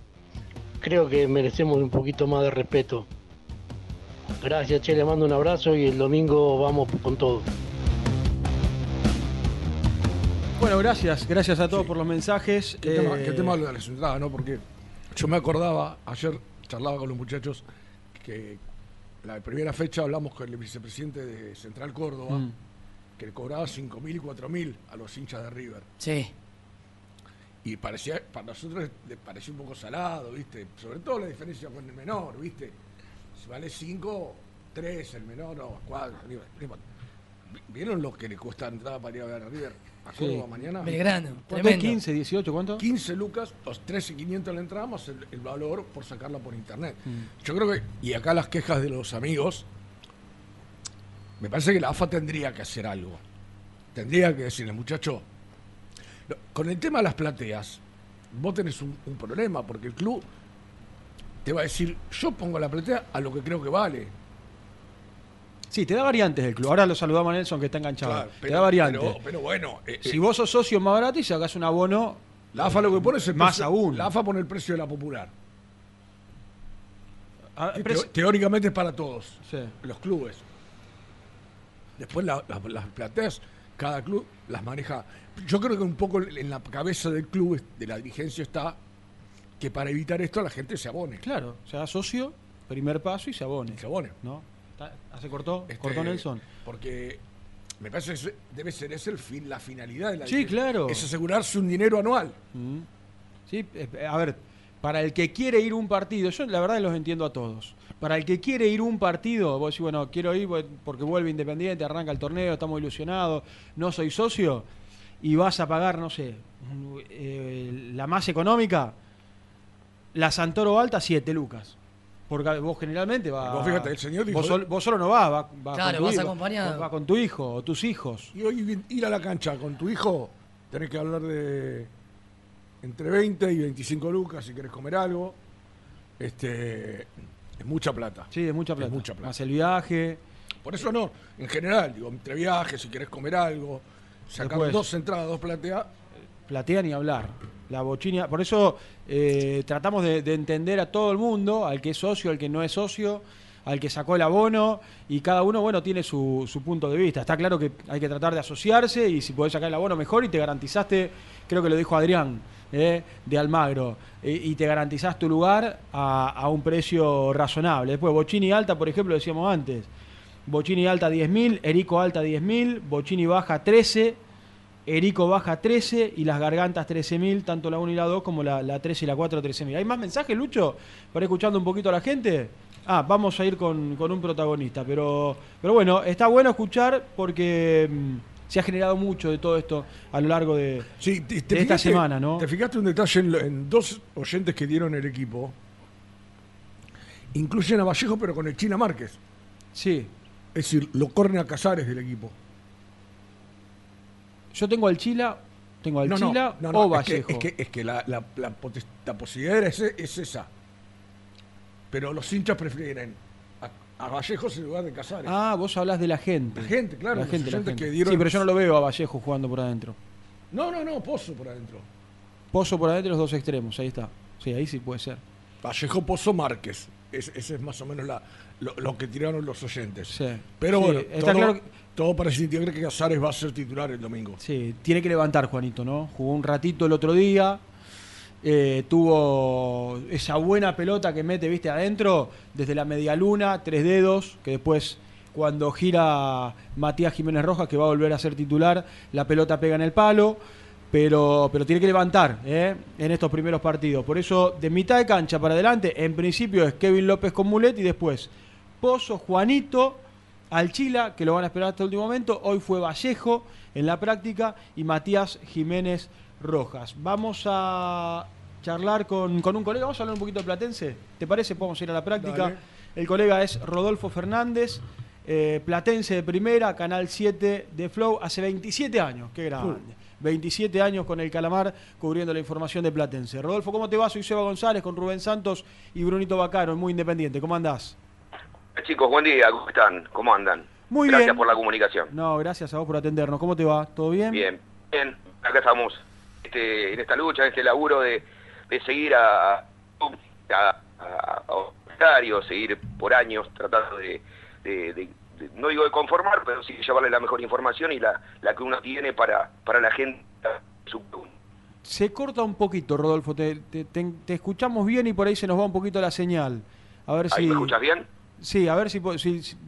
Creo que merecemos un poquito más de respeto. Gracias, Che, le mando un abrazo y el domingo vamos con todo. Bueno, gracias, gracias a todos por los mensajes. ¿Qué, tema, Eh, qué tema lo de las entradas, no? Porque yo me acordaba, ayer charlaba con los muchachos, que la primera fecha hablamos con el vicepresidente de Central Córdoba, Mm. que le cobraba 5.000 y 4.000 a los hinchas de River. Sí. Y parecía, para nosotros le pareció un poco salado, ¿viste? Sobre todo la diferencia con el menor, ¿viste? Si vale 5, 3, el menor, no, 4. ¿Vieron lo que le cuesta entrada para ir a ver a River? A Sí. Córdoba mañana. Belgrano, tremendo. 15, 18, ¿cuánto? 15 lucas, los 13.500 la entrada más el, el valor por sacarla por internet. Mm. Yo creo que, y acá las quejas de los amigos, me parece que la AFA tendría que hacer algo. Tendría que decirle, muchacho, con el tema de las plateas, vos tenés un, un problema, porque el club te va a decir, yo pongo la platea a lo que creo que vale. Sí, te da variantes el club. Ahora lo saludamos a Nelson que está enganchado. Claro, te da variantes. Pero, pero bueno, eh, si eh, vos sos socio más barato y sacás un abono, la AFA lo que pone es el Más precio- aún. La AFA pone el precio de la popular. Ah, teóricamente es para todos, Sí. los clubes. Después la- la- las plateas, cada club las maneja. Yo creo que un poco en la cabeza del club, de la dirigencia, está que para evitar esto la gente se abone. Claro, se haga socio, primer paso y se abone. Se abone. ¿No? Está- ¿Se cortó? Este, ¿Cortó Nelson? Porque me parece que debe ser ese el fin, la finalidad de la Sí, claro. Es asegurarse un dinero anual. Mm. Sí, eh, a ver, para el que quiere ir un partido, yo la verdad los entiendo a todos. Para el que quiere ir un partido, vos decís, bueno, quiero ir porque vuelve Independiente, arranca el torneo, estamos ilusionados, no soy socio, y vas a pagar, no sé, eh, la más económica, la Santoro Alta, 7 lucas. Porque vos generalmente vas. Vos fíjate, el señor dijo- Vos, sol- vos solo no vas, vas, vas Claro, con tu vas hijo, acompañado. vas con tu hijo o tus hijos. Y hoy ir a la cancha con tu hijo, tenés que hablar de entre 20 y 25 lucas si querés comer algo. Este, es mucha plata. Sí, es mucha plata. Es mucha plata. Más el viaje. Por eso no, en general, digo, entre viajes, si querés comer algo, sacar Después. dos entradas, dos plateas, platea ni hablar. La bochinia, por eso eh, tratamos de, de entender a todo el mundo, al que es socio, al que no es socio, al que sacó el abono, y cada uno, bueno, tiene su, su punto de vista. Está claro que hay que tratar de asociarse y si podés sacar el abono mejor y te garantizaste, creo que lo dijo Adrián, eh, de Almagro, eh, y te garantizás tu lugar a, a un precio razonable. Después, Bochini alta, por ejemplo, decíamos antes, Bochini alta 10.000, Erico alta 10.000, Bochini baja 13, Erico baja 13 y las gargantas 13.000, tanto la 1 y la 2 como la, la 3 y la 4 13.000. ¿Hay más mensajes, Lucho? Para ir escuchando un poquito a la gente. Ah, vamos a ir con, con un protagonista, pero, pero bueno, está bueno escuchar porque mm, se ha generado mucho de todo esto a lo largo de, Sí, te- de te esta fijaste- semana, ¿no? Te fijaste un detalle en dos oyentes que dieron el equipo. Incluyen a Vallejo, pero con el China Márquez. Sí. Es decir, lo corren a Casares del equipo. Yo tengo al Chila, tengo al No, Chila no, no, o que- Vallejo. Es que, es que la, la- la posibilidad es esa. Pero los hinchas prefieren a, a Vallejos en lugar de Casares. Ah, vos hablas de la gente. La gente, claro, La gente, la gente. que dieron- Sí, pero yo no lo veo a Vallejo jugando por adentro. No, no, no, Pozo por adentro. Pozo por adentro, los dos extremos, ahí está. Sí, ahí sí puede ser. Vallejo, Pozo, Márquez. Es- ese es más o menos la, lo, lo que tiraron los oyentes. Sí. Pero bueno, está todo, claro que- todo parece indicar que Casares va a ser titular el domingo. Sí, tiene que levantar Juanito, ¿no? Jugó un ratito el otro día, eh, tuvo esa buena pelota que mete, viste, adentro, desde la media luna, tres dedos, que después cuando gira Matías Jiménez Rojas, que va a volver a ser titular, la pelota pega en el palo, pero, pero tiene que levantar ¿eh? en estos primeros partidos. Por eso, de mitad de cancha para adelante, en principio es Kevin López con Mulet y después Pozo, Juanito, Alchila, que lo van a esperar hasta el último momento. Hoy fue Vallejo en la práctica y Matías Jiménez Rojas. Vamos a charlar con, con un colega, vamos a hablar un poquito de Platense. ¿Te parece? Podemos ir a la práctica. Dale. El colega es Rodolfo Fernández, eh, Platense de primera, Canal 7 de Flow, hace 27 años, qué grande. 27 años con el Calamar cubriendo la información de Platense. Rodolfo, ¿cómo te va? Soy Seba González con Rubén Santos y Brunito Bacaro, muy independiente. ¿Cómo andás? Chicos, buen día, ¿cómo están? ¿Cómo andan? Muy Gracias bien. por la comunicación. No, gracias a vos por atendernos. ¿Cómo te va? ¿Todo bien? Bien, bien. Acá estamos este, en esta lucha, en este laburo de, de seguir a, a, a- a Octario, seguir por años tratando de, de- de- de- no digo de conformar, pero sí llevarle la mejor información y la, la que uno tiene para, para la gente. Su, Se corta un poquito, Rodolfo. Te, te- te- te escuchamos bien y por ahí se nos va un poquito la señal. A ver ¿Ahí si. me escuchas bien? Sí, a ver si,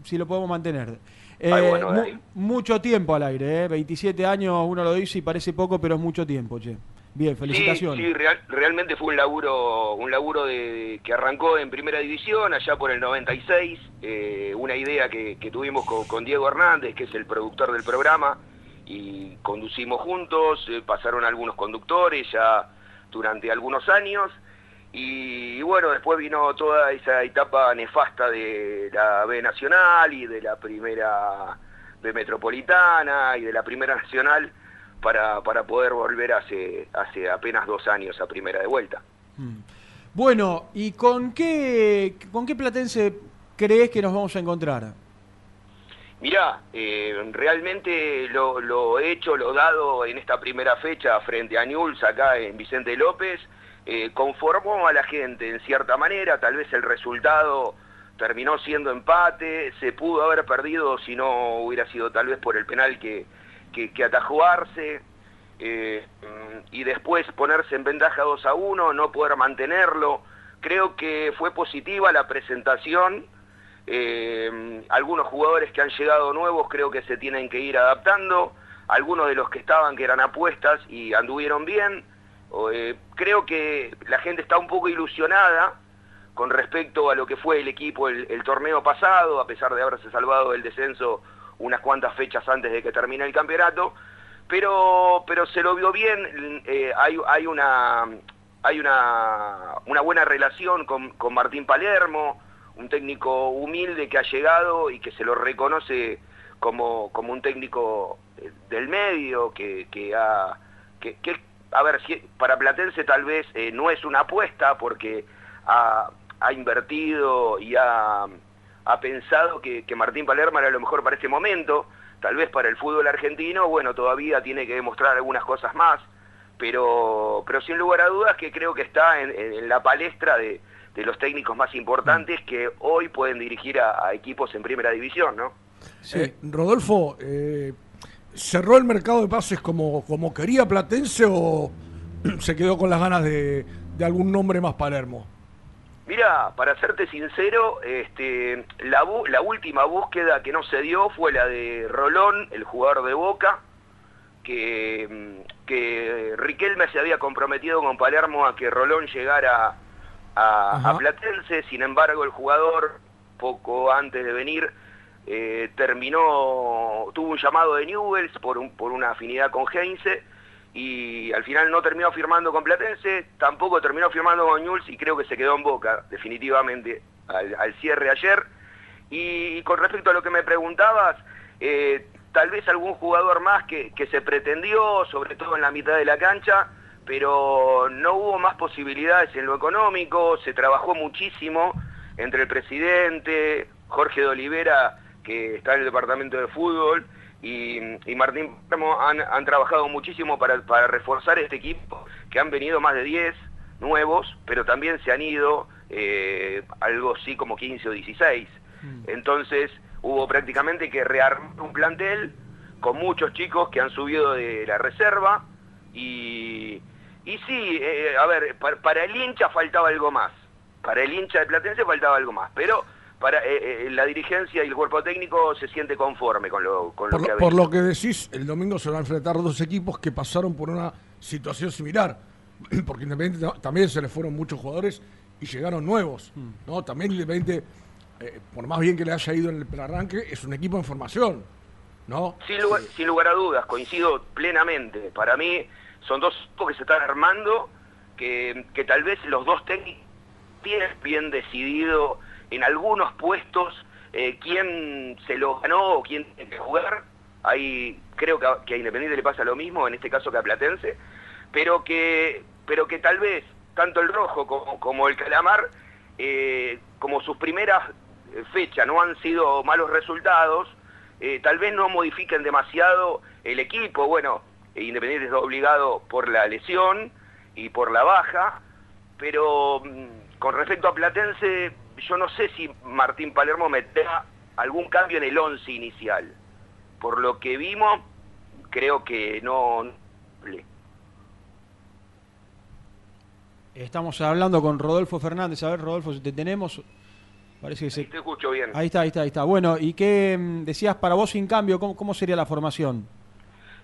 si, lo podemos mantener. Ay, Eh, bueno, mu- dale. mucho tiempo al aire, ¿eh? 27 años uno lo dice y parece poco, pero es mucho tiempo, che. Bien, felicitaciones. Sí, sí, real- realmente fue un laburo, un laburo de, que arrancó en primera división allá por el 96, eh, una idea que, que tuvimos con, con Diego Hernández, que es el productor del programa, y conducimos juntos, eh, pasaron algunos conductores ya durante algunos años, y, bueno, después vino toda esa etapa nefasta de la B Nacional y de la primera B Metropolitana y de la primera Nacional, para, para poder volver hace, hace apenas dos años a primera de vuelta. Bueno, ¿y con qué, con qué platense crees que nos vamos a encontrar? Mirá, eh, realmente lo, lo hecho, lo dado en esta primera fecha frente a Newell's acá en Vicente López, eh, conformó a la gente en cierta manera, tal vez el resultado terminó siendo empate, se pudo haber perdido si no hubiera sido tal vez por el penal que, que, que atajó eh, y después ponerse en ventaja 2 a 1, no poder mantenerlo. Creo que fue positiva la presentación. eh, algunos jugadores que han llegado nuevos creo que se tienen que ir adaptando. Algunos de los que estaban que eran apuestas y anduvieron bien. Eh, creo que la gente está un poco ilusionada con respecto a lo que fue el equipo el, el torneo pasado, a pesar de haberse salvado del descenso unas cuantas fechas antes de que termine el campeonato, pero, pero se lo vio bien, eh, hay, hay, una, hay una, una buena relación con, con Martín Palermo, un técnico humilde que ha llegado y que se lo reconoce como, como un técnico eh, del medio, que, que ha... Que, que, a ver, si, para Platense tal vez eh, no es una apuesta porque ha, invertido y ha, pensado que, Martín Palermo era lo mejor para este momento, tal vez para el fútbol argentino, bueno, todavía tiene que demostrar algunas cosas más, pero, pero sin lugar a dudas que creo que está en, la palestra de, los técnicos más importantes que hoy pueden dirigir a, equipos en primera división, ¿no? Eh, Rodolfo, eh, ¿cerró el mercado de pases como, como quería Platense o *clears throat* se quedó con las ganas de, de algún nombre más Palermo? Mira, para serte sincero, este, la, bu- la última búsqueda que no se dio fue la de Rolón, el jugador de Boca, que, mm, que Riquelme se había comprometido con Palermo a que Rolón llegara a, a Platense, sin embargo el jugador, poco antes de venir, eh, terminó, tuvo un llamado de Newells por, un- por una afinidad con Heinze, y al final no terminó firmando con Platense, tampoco terminó firmando con Newell's y creo que se quedó en Boca, definitivamente, al, cierre ayer. Y con respecto a lo que me preguntabas, eh, tal vez algún jugador más que, que se pretendió, sobre todo en la mitad de la cancha, pero no hubo más posibilidades en lo económico, se trabajó muchísimo entre el presidente, Jorge de Olivera, que está en el departamento de fútbol, y, y Martín Palermo han, han trabajado muchísimo para, para reforzar este equipo, que han venido más de 10 nuevos, pero también se han ido eh, algo así como 15 o 16. Entonces hubo prácticamente que rearmar un plantel con muchos chicos que han subido de la reserva y, y sí, eh, a ver, para, para el hincha faltaba algo más, para el hincha de Platense faltaba algo más, pero para eh, eh, la dirigencia y el cuerpo técnico se siente conforme con lo, con lo que ha por lo que decís, el domingo se van a enfrentar dos equipos que pasaron por una situación similar, *clears throat* porque Independiente ta- también se le fueron muchos jugadores y llegaron nuevos, ¿no? También Independiente, eh, por más bien que le haya ido en el arranque, es un equipo en formación, ¿no? Sin lugar, sin lugar a dudas, coincido plenamente. Para mí son dos equipos que se están armando, que, que tal vez los dos técnicos tienen bien decidido en algunos puestos eh, quién se lo ganó o quién tiene que jugar. Ahí creo que a, que Independiente le pasa lo mismo, en este caso que a Platense, pero que, pero que tal vez tanto el Rojo como, como el Calamar, eh, como sus primeras eh, fechas no han sido malos resultados, tal vez no modifiquen demasiado el equipo. Bueno, Independiente está obligado por la lesión y por la baja, pero mm, con respecto a Platense, yo no sé si Martín Palermo meterá algún cambio en el 11 inicial. Por lo que vimos, creo que no... Estamos hablando con Rodolfo Fernández. A ver, Rodolfo, si te tenemos. Parece que se. Te escucho bien. Ahí está, ahí está, ahí está. Bueno, ¿y qué mm, decías para vos sin cambio? ¿Cómo, cómo sería la formación?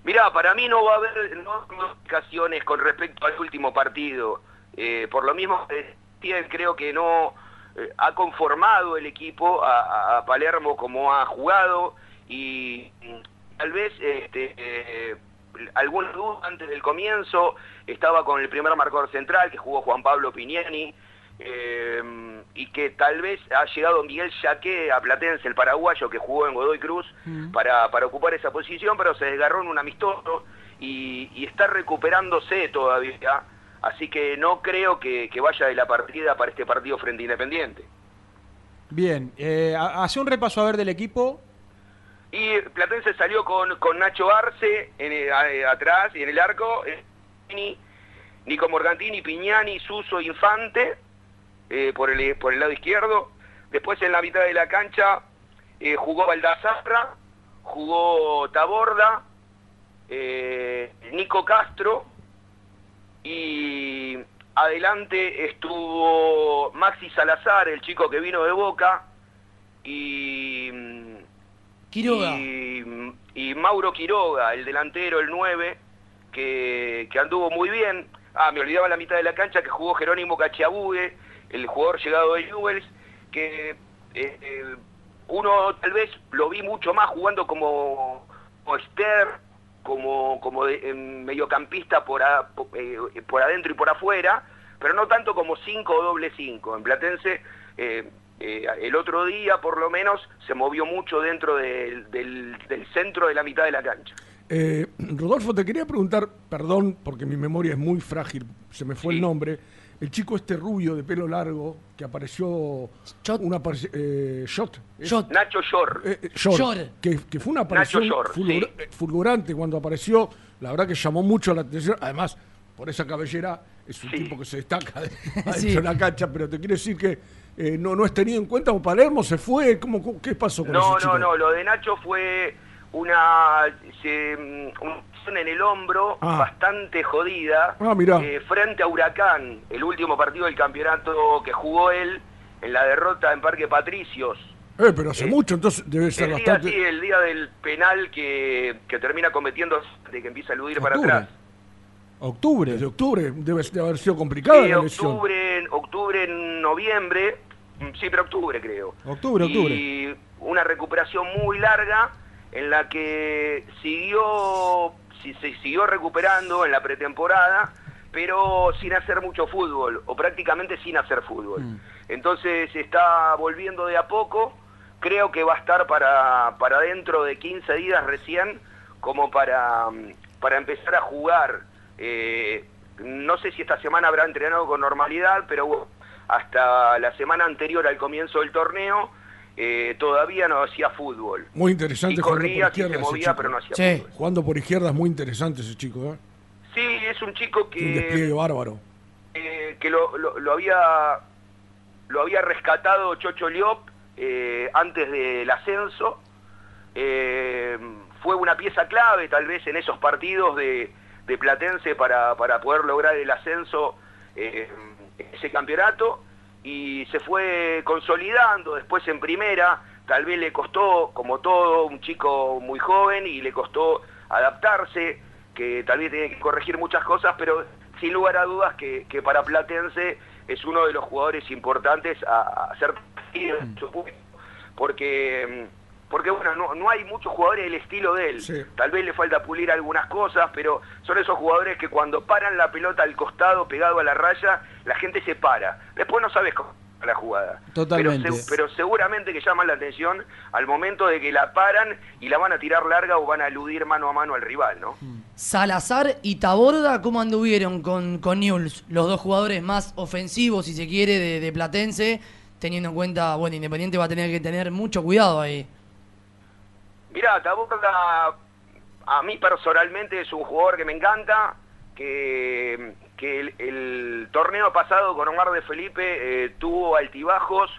Mirá, para mí no va a haber no hay modificaciones con respecto al último partido. Eh, por lo mismo, creo que no eh, ha conformado el equipo a, Palermo como ha jugado y mm, tal vez este, eh, alguna duda antes del comienzo estaba con el primer marcador central que jugó Juan Pablo Piñani eh, y que tal vez ha llegado Miguel Yaque a Platense, el paraguayo que jugó en Godoy Cruz, para, para ocupar esa posición, pero se desgarró en un amistoso y, y está recuperándose todavía, así que no creo que, que vaya de la partida para este partido frente a Independiente. Bien, eh, ha- hace un repaso a ver del equipo. Y Platense salió con, con Nacho Arce en el- a- atrás y en el arco, eh, Ni- Nico Morgantini, Piñani, Suso, Infante eh, por, el, por el lado izquierdo. Después en la mitad de la cancha eh, jugó Baldazarra, jugó Taborda, eh, Nico Castro y adelante estuvo Maxi Salazar, el chico que vino de Boca, y Quiroga. y, y Mauro Quiroga, el delantero, el 9, que, que anduvo muy bien. Ah, me olvidaba la mitad de la cancha que jugó Jerónimo Cachiabue, el jugador llegado de Newells, que eh, eh, uno tal vez lo vi mucho más jugando como, como Esther, como, como de- mediocampista por, a- eh, por adentro y por afuera, pero no tanto como 5 o doble 5. En Platense, eh, eh, el otro día por lo menos se movió mucho dentro del, del- del centro de la mitad de la cancha. Rodolfo, te quería preguntar, perdón, porque mi memoria es muy frágil, se me fue el nombre. El chico este rubio de pelo largo que apareció. Una aparici- eh, Shot. ¿es? Nacho Shor. Eh, eh, Shore, Shore. Que, que fue una aparición Shore, fulgura- eh, fulgurante cuando apareció. La verdad que llamó mucho la atención. Además, por esa cabellera, es un tipo que se destaca de, *laughs* Sí. de la cancha. Pero te quiero decir que eh, no, no es tenido en cuenta. ¿O Palermo se fue? ¿Cómo, ¿Qué pasó con No, ese chico? no, no, lo de Nacho fue una, se, mm, una lesión en el hombro Ah. bastante jodida Ah, eh, frente a Huracán, el último partido del campeonato que jugó él en la derrota en Parque Patricios. Eh, pero hace mucho, entonces debe ser El día, bastante. sí, el día del penal que, que termina cometiendo de que empieza a eludir para atrás. Octubre. Desde octubre debe de haber sido complicada Sí, octubre, octubre, noviembre, mm, sí, pero octubre creo. Octubre, octubre. Y una recuperación muy larga en la que siguió, si- se siguió recuperando en la pretemporada, pero sin hacer mucho fútbol, o prácticamente sin hacer fútbol. Entonces está volviendo de a poco, creo que va a estar para, para dentro de 15 días recién, como para, mm, para empezar a jugar. Eh, no sé si esta semana habrá entrenado con normalidad, pero hasta la semana anterior al comienzo del torneo eh, todavía no hacía fútbol. Muy interesante Y jugando corría, se ese movía, chico. pero no hacía fútbol. Jugando por izquierda es muy interesante ese chico, ¿eh? Sí, es un chico Un despliegue que, bárbaro. eh, que lo, lo- lo había lo había rescatado Chocho Liop eh, antes del ascenso. Eh, fue una pieza clave tal vez en esos partidos de, de Platense para, para poder lograr el ascenso eh, en ese campeonato y se fue consolidando después en primera. Tal vez le costó, como todo, un chico muy joven y le costó adaptarse, que tal vez tiene que corregir muchas cosas, pero sin lugar a dudas que, que para Platense es uno de los jugadores importantes a, a ser porque mm, porque bueno, no, no hay muchos jugadores del estilo de él. Tal vez le falta pulir algunas cosas, pero son esos jugadores que cuando paran la pelota al costado, pegado a la raya, la gente se para. Después no sabes cómo la jugada. Totalmente. Pero, se- pero seguramente que llaman la atención al momento de que la paran y la van a tirar larga o van a eludir mano a mano al rival, ¿no? Salazar y Taborda, ¿cómo anduvieron con, con Newell's? Los dos jugadores más ofensivos, si se quiere, de, de Platense, teniendo en cuenta, bueno, Independiente va a tener que tener mucho cuidado ahí. Mirá, Taborda a mí personalmente es un jugador que me encanta, que, que el, torneo pasado con Omar de Felipe eh, tuvo altibajos,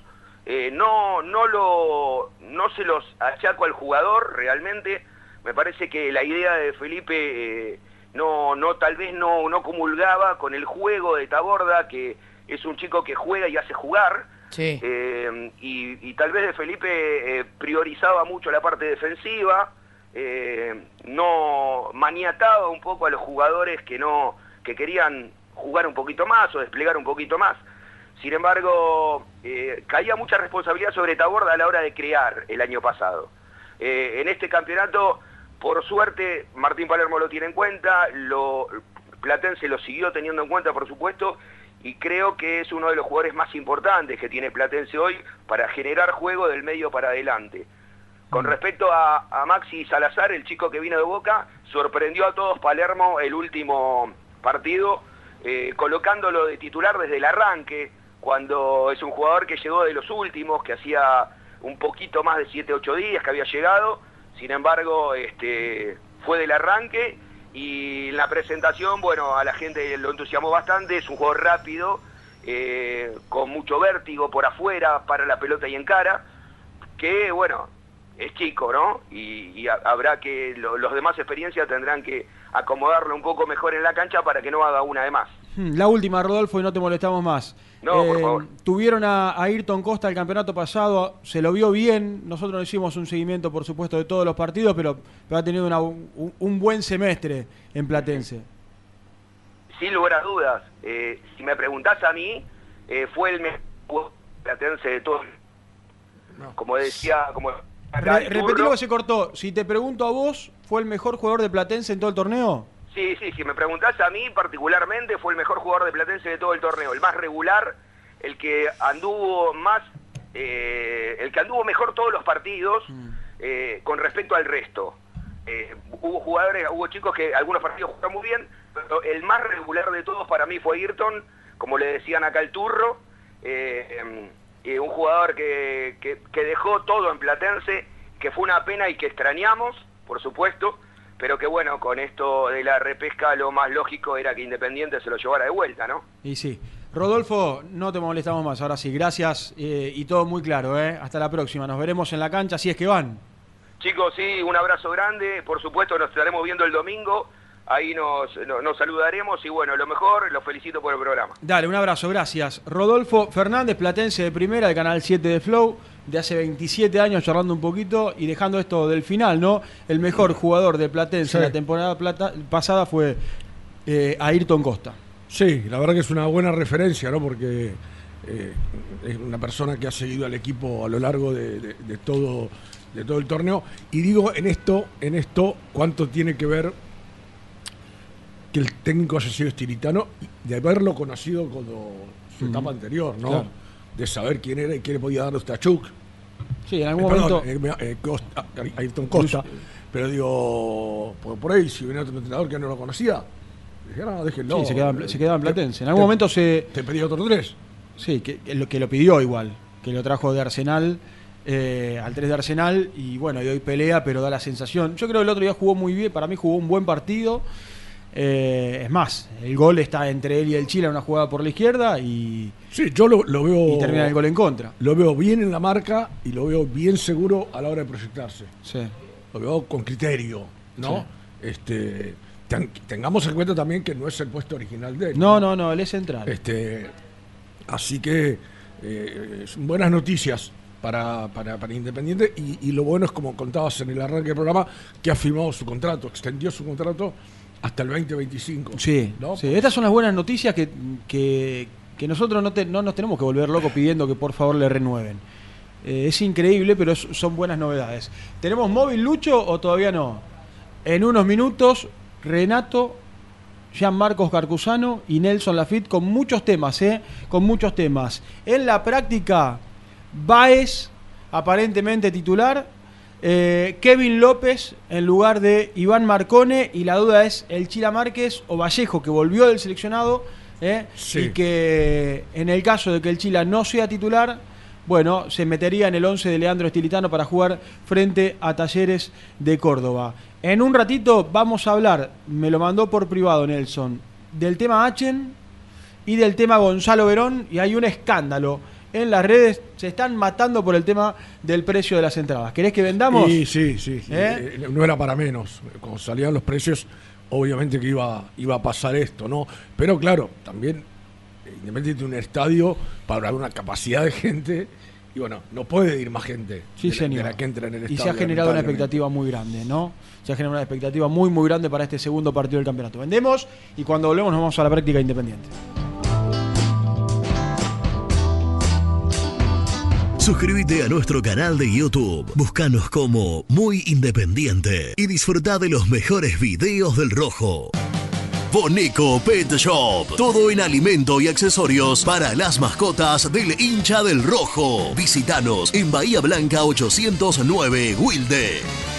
eh, no, no, lo, no se los achaco al jugador realmente, me parece que la idea de Felipe eh, no, no, tal vez no, no comulgaba con el juego de Taborda, que es un chico que juega y hace jugar, Sí. eh, y, tal vez de Felipe eh, priorizaba mucho la parte defensiva, eh, no maniataba un poco a los jugadores que no que querían jugar un poquito más o desplegar un poquito más. Sin embargo, eh, caía mucha responsabilidad sobre Taborda a la hora de crear el año pasado. En este campeonato, por suerte, Martín Palermo lo tiene en cuenta, lo, Platense lo siguió teniendo en cuenta, por supuesto, y creo que es uno de los jugadores más importantes que tiene Platense hoy para generar juego del medio para adelante. Con respecto a, a Maxi Salazar, el chico que vino de Boca, sorprendió a todos Palermo el último partido, eh, colocándolo de titular desde el arranque, cuando es un jugador que llegó de los últimos, que hacía un poquito más de 7, 8 días que había llegado, sin embargo, este, fue del arranque y la presentación, bueno, a la gente lo entusiasmó bastante, es un jugador rápido, eh, con mucho vértigo por afuera, para la pelota y en cara, que bueno, es chico, ¿no? Y, y ha- habrá que, lo- los demás experiencias tendrán que acomodarlo un poco mejor en la cancha para que no haga una de más. Hmm, La última, Rodolfo, y no te molestamos más. Eh, No, por favor. Tuvieron a, a Ayrton Costa el campeonato pasado, se lo vio bien. Nosotros no hicimos un seguimiento, por supuesto, de todos los partidos, pero, pero ha tenido una- un, un buen semestre en Platense. Sin lugar a dudas, eh, si me preguntás a mí, eh, fue el mejor jugador platense de todo. Como decía, como Re- repetí lo que se cortó. Si te pregunto a vos, ¿fue el mejor jugador de Platense en todo el torneo? Sí, sí, si me preguntás a mí particularmente, fue el mejor jugador de Platense de todo el torneo, el más regular, el que anduvo más, eh, el que anduvo mejor todos los partidos eh, con respecto al resto. Eh, hubo jugadores, hubo chicos que algunos partidos jugaron muy bien, pero el más regular de todos para mí fue Ayrton, como le decían acá el turro, un jugador que, que- que dejó todo en Platense, que fue una pena y que extrañamos, por supuesto, pero que bueno, con esto de la repesca lo más lógico era que Independiente se lo llevara de vuelta, ¿no? Y sí. Rodolfo, no te molestamos más. Ahora sí, gracias eh, y todo muy claro. ¿eh? Hasta la próxima. Nos veremos en la cancha si es que van. Chicos, sí, un abrazo grande, por supuesto nos estaremos viendo el domingo, ahí nos, no- nos saludaremos y bueno, lo mejor, los felicito por el programa. Dale, un abrazo, gracias. Rodolfo Fernández, platense de primera, de Canal 7 de Flow, de hace 27 años charlando un poquito y dejando esto del final, ¿no? El mejor jugador de Platense Sí. en la temporada plata- pasada fue eh, Ayrton Costa. Sí, la verdad que es una buena referencia, ¿no? Porque eh, es una persona que ha seguido al equipo a lo largo de, de- de todo de todo el torneo. Y digo en esto, en esto, cuánto tiene que ver que el técnico haya sido estiritano y de haberlo conocido cuando su etapa anterior, ¿no? Claro. De saber quién era y qué le podía dar a Stachuk. Sí, en algún Eh, perdón, momento. eh, eh, Costa, Ayrton Costa. Pero digo, por, por ahí, si venía otro entrenador que no lo conocía, dije, no, déjenlo. Sí, se quedaba, en- se quedaba en Te- Platense. En algún te- momento se. ¿Te pedía otro tres? Sí, que, que lo, que lo pidió igual. Que lo trajo de Arsenal. eh, al 3 de Arsenal. Y bueno, y hoy pelea, pero da la sensación. Yo creo que el otro día jugó muy bien. Para mí jugó un buen partido. Eh, es más, el gol está entre él y el Chile en una jugada por la izquierda y, Sí, yo lo, lo veo. y termina el gol en contra. Lo veo bien en la marca y lo veo bien seguro a la hora de proyectarse. Sí. Lo veo con criterio, ¿no? Este, ten- tengamos en cuenta también que no es el puesto original de él. No, no, no, él es central. Este, así que eh, son buenas noticias para, para, para Independiente y, y lo bueno es, como contabas en el arranque del programa, que ha firmado su contrato, extendió su contrato hasta el 2025. Sí, ¿no? sí, estas son las buenas noticias que, que, que nosotros no, te- no nos tenemos que volver locos pidiendo que por favor le renueven. Eh, es increíble, pero es- son buenas novedades. ¿Tenemos móvil Lucho o todavía no? En unos minutos, Renato, Jean Marcos Carcusano y Nelson Lafitte con muchos temas, ¿eh? Con muchos temas. En la práctica, Baez, aparentemente titular. Eh, Kevin López en lugar de Iván Marcone. Y la duda es el Chila Márquez o Vallejo, que volvió del seleccionado. ¿eh? Sí. Y que en el caso de que el Chila no sea titular, bueno, se metería en el 11 de Leandro Estilitano para jugar frente a Talleres de Córdoba. En un ratito vamos a hablar, me lo mandó por privado Nelson, del tema Achen y del tema Gonzalo Verón y hay un escándalo. En las redes se están matando por el tema del precio de las entradas. ¿Querés que vendamos? Sí, sí, sí. ¿Eh? Eh, No era para menos. Cuando salían los precios, obviamente que iba, iba a pasar esto, ¿no? Pero claro, también, eh, Independiente tiene un estadio para una capacidad de gente y bueno, no puede ir más gente Sí, de, señor. de la que entra en el y estadio. se ha generado una expectativa muy grande, ¿no? Se ha generado una expectativa muy, muy grande para este segundo partido del campeonato. Vendemos y cuando volvemos nos vamos a la práctica independiente. Suscríbete a nuestro canal de YouTube. Búscanos como Muy Independiente y disfruta de los mejores videos del Rojo. Boneco Pet Shop. Todo en alimento y accesorios para las mascotas del hincha del Rojo. Visítanos en Bahía Blanca 809 Wilde.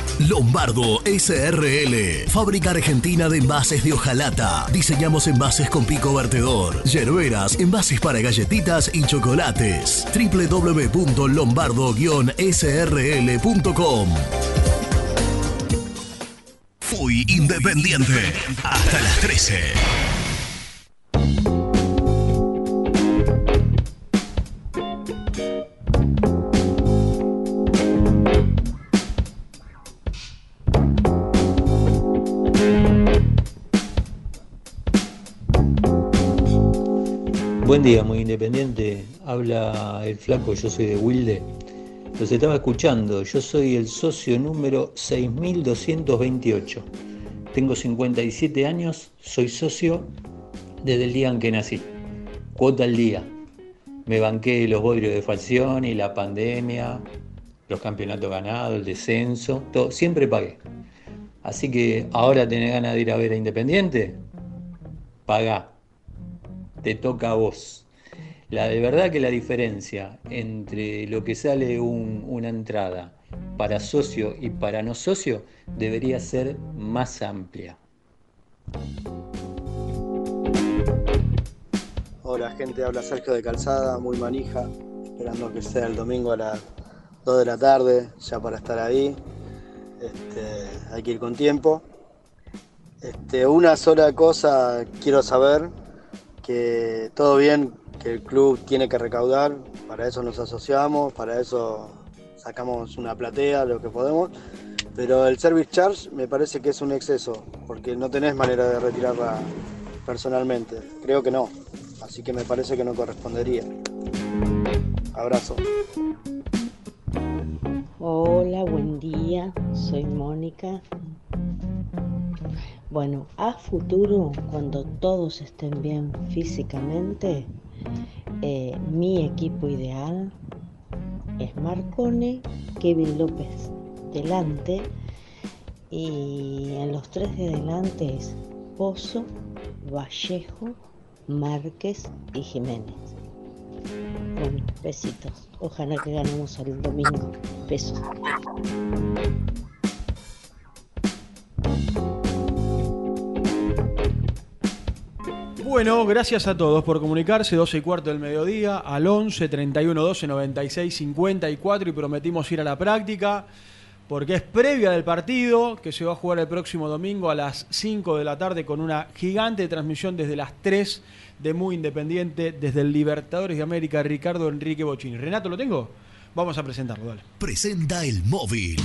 Lombardo SRL, fábrica argentina de envases de hojalata. Diseñamos envases con pico vertedor, yerberas, envases para galletitas y chocolates. www.lombardo-srl.com Fui independiente. Hasta las 13. Buen día, muy independiente. Habla el flaco, yo soy de Wilde. Los estaba escuchando, yo soy el socio número 6228. Tengo 57 años, soy socio desde el día en que nací. Cuota al día. Me banqué los bodrios de Falción y la pandemia, los campeonatos ganados, el descenso, todo, siempre pagué. Así que ahora tenés ganas de ir a ver a Independiente, pagá te toca a vos. La de verdad que la diferencia entre lo que sale un- una entrada para socio y para no socio debería ser más amplia. Hola gente, habla Sergio de Calzada, muy manija, esperando que sea el domingo a las 2 de la tarde, ya para estar ahí. Este, hay que ir con tiempo. Este, una sola cosa quiero saber, que todo bien, que el club tiene que recaudar, para eso nos asociamos, para eso sacamos una platea, lo que podemos, pero el service charge me parece que es un exceso, porque no tenés manera de retirarla personalmente, creo que no, así que me parece que no correspondería. Abrazo. Hola, buen día, soy Mónica. Bueno, a futuro, cuando todos estén bien físicamente, eh, mi equipo ideal es Marcone, Kevin López delante y en los tres de adelante es Pozo, Vallejo, Márquez y Jiménez. Bueno, besitos. Ojalá que ganemos el domingo. Besos. Bueno, gracias a todos por comunicarse, 12 y cuarto del mediodía, al 11 31 12 96 54 y prometimos ir a la práctica porque es previa del partido que se va a jugar el próximo domingo a las 5 de la tarde con una gigante transmisión desde las 3 de Muy Independiente desde el Libertadores de América, Ricardo Enrique Bochini. Renato, ¿lo tengo? Vamos a presentarlo, dale. Presenta el móvil.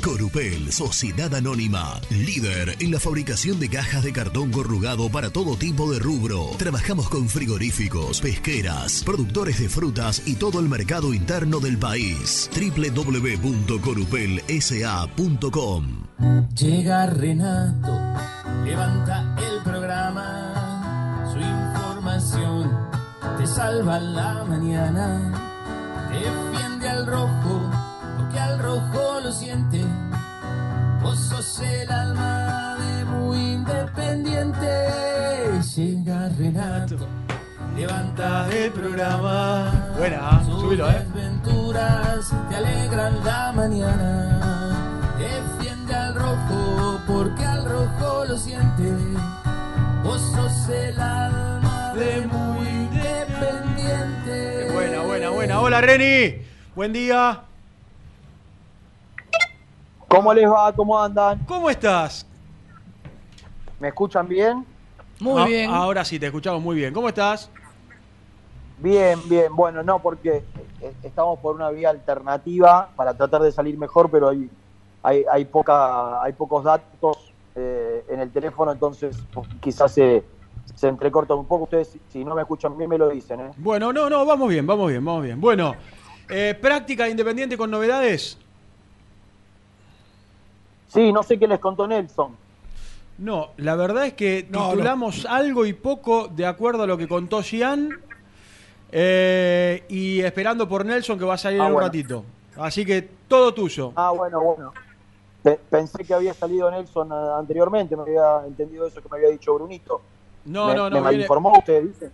Corupel, Sociedad Anónima, líder en la fabricación de cajas de cartón corrugado para todo tipo de rubro. Trabajamos con frigoríficos, pesqueras, productores de frutas y todo el mercado interno del país. www.corupelsa.com Llega Renato, levanta el programa, su información te salva la mañana, defiende al rojo, porque al rojo lo siente, vos sos el alma de muy independiente. Llega Renato, levanta el programa, Buena, sus subilo, eh. aventuras te alegran la mañana. Defiende al rojo porque al rojo lo siente. Vos sos el alma de muy independiente. Buena, buena, buena. Hola, Reni. Buen día. ¿Cómo les va? ¿Cómo andan? ¿Cómo estás? ¿Me escuchan bien? Ah, Ahora sí, te escuchamos muy bien. ¿Cómo estás? Bien, bien. Bueno, no, porque eh, estamos por una vía alternativa para tratar de salir mejor, pero hay, hay, hay, poca, hay pocos datos eh, en el teléfono, entonces pues, quizás se, se entrecorta un poco. Ustedes, si- si no me escuchan bien, me lo dicen. ¿eh? Bueno, no, no, vamos bien, vamos bien, vamos bien. Bueno, eh, práctica independiente con novedades. Sí, no sé qué les contó Nelson. No, la verdad es que No, titulamos algo y poco de acuerdo a lo que contó Gian eh, y esperando por Nelson que va a salir Ah, en un bueno. ratito. Así que todo tuyo. Ah, bueno, bueno. Pe- Pensé que había salido Nelson eh, anteriormente, me había entendido eso que me había dicho Brunito. No, me, no, no, ¿Me viene- malinformó usted, dice?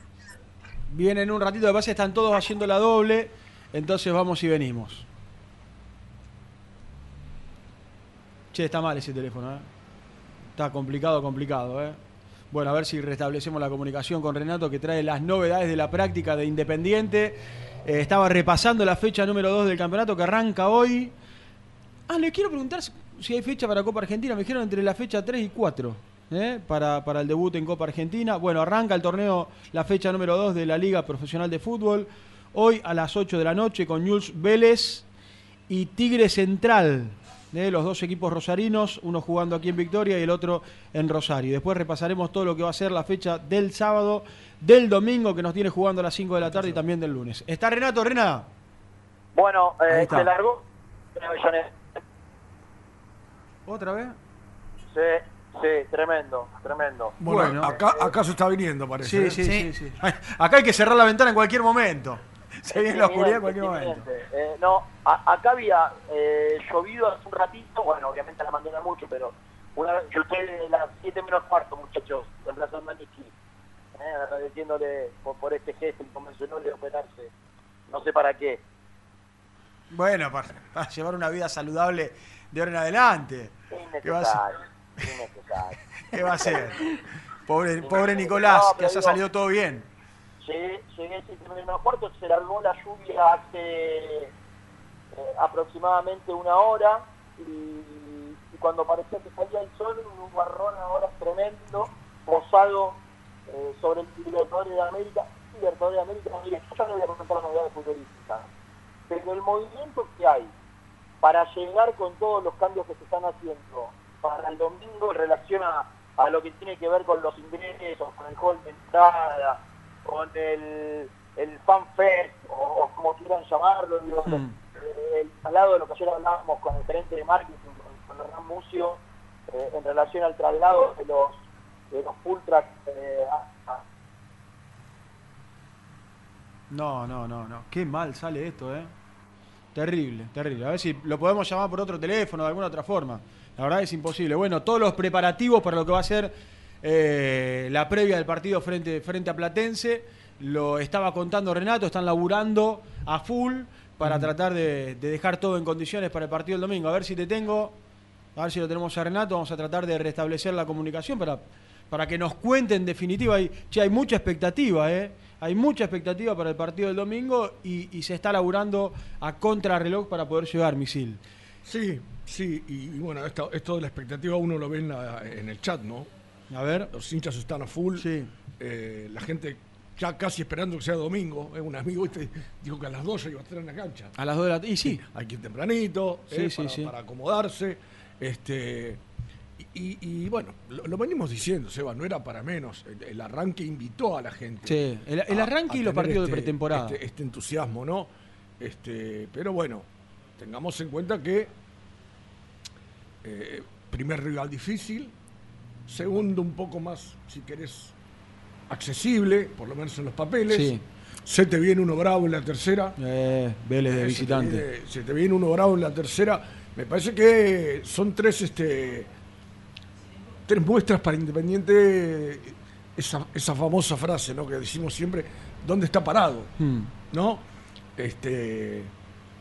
Viene en un ratito, de base están todos haciendo la doble, entonces vamos y venimos. Che, está mal ese teléfono, ¿eh? Está complicado, complicado, ¿eh? Bueno, a ver si restablecemos la comunicación con Renato que trae las novedades de la práctica de Independiente. Eh, estaba repasando la fecha número 2 del campeonato que arranca hoy. Ah, le quiero preguntar si- hay fecha para Copa Argentina. Me dijeron entre la fecha 3 y 4 ¿eh? para, para el debut en Copa Argentina. Bueno, arranca el torneo, la fecha número 2 de la Liga Profesional de Fútbol. Hoy a las 8 de la noche con Jules Vélez y Tigre Central. ¿Eh? Los dos equipos rosarinos, uno jugando aquí en Victoria y el otro en Rosario. Después repasaremos todo lo que va a ser la fecha del sábado, del domingo que nos tiene jugando a las 5 de la tarde y también del lunes. ¿Está Renato, Rena? Bueno, eh, se largó. ¿Otra vez? Sí, sí, tremendo, tremendo. Bueno, acá, acá se está viniendo, parece. Sí, ¿eh? sí, sí, sí. Acá hay que cerrar la ventana en cualquier momento. *laughs* Se viene la oscuridad en cualquier momento. Eh, no, a- acá había eh, llovido hace un ratito, bueno, obviamente a la mañana mucho, pero una vez, yo estoy de las 7 menos cuarto, muchachos, en Plaza Maniquí, eh, agradeciéndole por, por este gesto inconvencional de operarse, no sé para qué. Bueno, para, para llevar una vida saludable de ahora en adelante. ¿Qué va a innecesario. *laughs* ¿Qué va a hacer? Pobre, *laughs* pobre Nicolás, No, que pero se ha digo- salido todo bien. Llegué, llegué 7 menos cuarto, se largó la lluvia hace eh, aproximadamente una hora y, cuando parecía que salía el sol, un nubarrón ahora tremendo, posado eh, sobre el Libertadores de América. Libertadores de América, mire, yo ya no voy a comentar las novedades futbolísticas, pero el movimiento que hay para llegar con todos los cambios que se están haciendo para el domingo en relación a, a lo que tiene que ver con los ingresos, con el hall de entrada, con el, el fan fest, o, o como quieran llamarlo, digo, eh, el, al lado de lo que ayer hablábamos con el gerente de marketing, con, con Hernán Mucio, eh, en relación al traslado de los, de los full track eh, a- a- No, no, no, no. Qué mal sale esto, ¿eh? Terrible, terrible. A ver si lo podemos llamar por otro teléfono, de alguna otra forma. La verdad es imposible. Bueno, todos los preparativos para lo que va a ser eh, la previa del partido frente, frente a Platense, lo estaba contando Renato, están laburando a full para tratar de, de dejar todo en condiciones para el partido del domingo. A ver si te tengo, a ver si lo tenemos a Renato, vamos a tratar de restablecer la comunicación para, para que nos cuente en definitiva. Hay, che, hay mucha expectativa, ¿eh? Hay mucha expectativa para el partido del domingo y, y se está laburando a contrarreloj para poder llegar, Misil. Sí, sí, y, y bueno, esto, esto de la expectativa uno lo ve en, la- en el chat, ¿no? A ver. Los hinchas están a full. Eh, la gente ya casi esperando que sea domingo. Eh, un amigo ¿viste? dijo que a las 12 iba a estar en la cancha. A las 2 de la Y sí. *laughs* Hay que ir tempranito, Sí, eh, sí, para, sí. para acomodarse. Este, y, y bueno, lo, lo venimos diciendo, Seba, no era para menos. El, el arranque invitó a la gente. Sí, el- el arranque y los partidos de pretemporada. Este, este entusiasmo, ¿no? Este, pero bueno, tengamos en cuenta que eh, primer rival difícil, segundo un poco más, si querés, accesible, por lo menos en los papeles. Sí. Se te viene uno bravo en la tercera. Eh, Vélez de Eh, visitante. Se te, viene, se te viene uno bravo en la tercera. Me parece que son tres, este, tres muestras para Independiente. Esa, esa famosa frase, ¿no? Que decimos siempre, ¿dónde está parado? Hmm. ¿No? Este,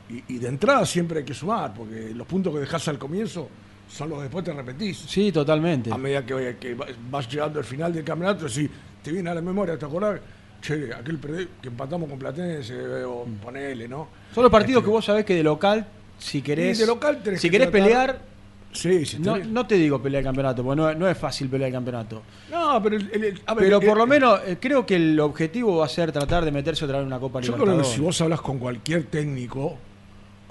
y, y de entrada siempre hay que sumar, porque los puntos que dejas al comienzo son los después te arrepentís. Sí, totalmente. A medida que, que vas llegando al final del campeonato, si te viene a la memoria, ¿te acordás? Che, aquel que empatamos con Platense, o Hmm. ponele, ¿no? Son los partidos que vos sabés que de local, si querés, de local si que querés tratar- pelear, Sí, sí, no, no te digo pelear el campeonato, porque no, no es fácil pelear el campeonato. No, pero, el- el- a ver, Pero el- por lo menos eh, creo que el objetivo va a ser tratar de meterse otra vez en una Copa Yo creo que si vos hablas con cualquier técnico,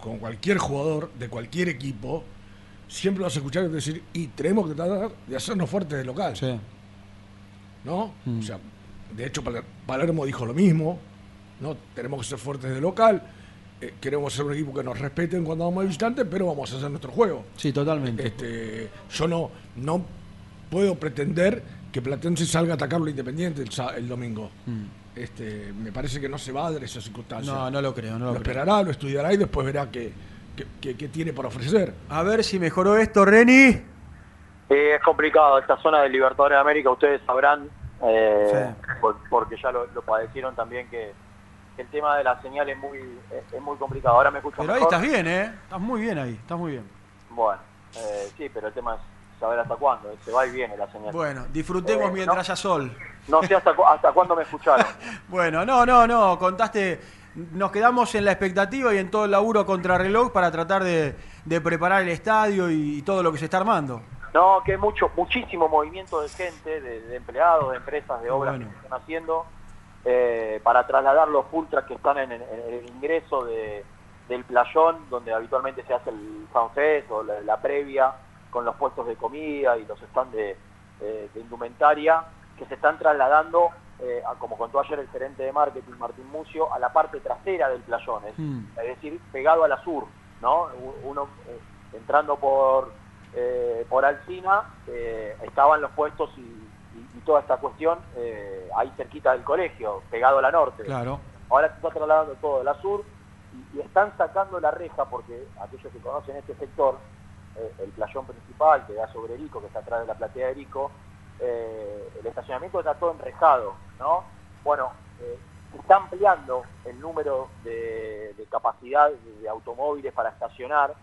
con cualquier jugador de cualquier equipo, siempre vas a escuchar decir, y tenemos que tratar de hacernos fuertes de local. ¿No? Mm. O sea, de hecho, Pal- Palermo dijo lo mismo, ¿no? Tenemos que ser fuertes de local, eh, queremos ser un equipo que nos respeten cuando vamos de visitante, pero vamos a hacer nuestro juego. Sí, totalmente. Este, yo no, no puedo pretender que Platense salga a atacarlo Independiente el, domingo. Mm. Este, me parece que no se va a dar esa circunstancia. No, no lo creo, no lo creo. esperará, lo estudiará y después verá qué, qué tiene para ofrecer. A ver si mejoró esto, Reni. Eh, es complicado, esta zona del Libertadores de América, ustedes sabrán, eh, por- porque ya lo, lo padecieron también, que, que el tema de la señal es muy, es, es muy complicado. Ahora me escucho Pero ahí estás bien, ¿eh? Estás muy bien ahí, estás muy bien. Bueno, eh, sí, pero el tema es saber hasta cuándo, se va y viene la señal. Bueno, disfrutemos Eh, mientras no. haya sol. No sé hasta, cu- hasta cuándo me escucharon. *laughs* Bueno, no, no, no, contaste, nos quedamos en la expectativa y en todo el laburo contrarreloj para tratar de, de preparar el estadio y, y todo lo que se está armando. No, que mucho, muchísimo movimiento de gente, de, de empleados, de empresas, de obras Bueno. que se están haciendo eh, para trasladar los ultras que están en, el- en el ingreso de- del playón, donde habitualmente se hace el fanfest o la, la previa con los puestos de comida y los stands de, eh, de indumentaria, que se están trasladando, eh, a- como contó ayer el gerente de marketing Martín Mucio, a la parte trasera del playón, es, es decir, pegado a la sur, ¿no? Uno eh, entrando por eh, por Alcina, eh, estaban los puestos y, y- y toda esta cuestión ahí cerquita del colegio, pegado a la norte. Claro. Ahora se está trasladando todo de la sur y, y están sacando la reja porque aquellos que conocen este sector, el playón principal que da sobre Erico, que está atrás de la platea de Erico, eh, el estacionamiento está todo enrejado, ¿no? Bueno, eh, se está ampliando el número de, de capacidad de, de automóviles para estacionar,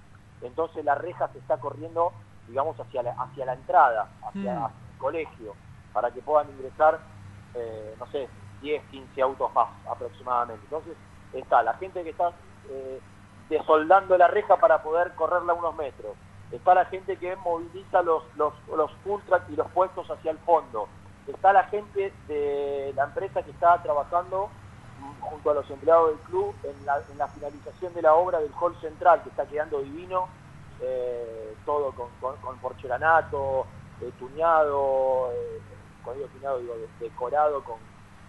entonces la reja se está corriendo, digamos, hacia la, hacia la entrada, hacia, Mm. hacia el colegio, para que puedan ingresar, eh, no sé, 10, 15 autos más aproximadamente. Entonces está la gente que está eh, desoldando la reja para poder correrla unos metros. Está la gente que moviliza los, los, los y los puestos hacia el fondo. Está la gente de la empresa que está trabajando mm, junto a los empleados del club en la, finalización de la obra del hall central, que está quedando divino, eh, todo con, con, con porcelanato, eh, tuñado, eh, cuando digo tuñado digo de- decorado con,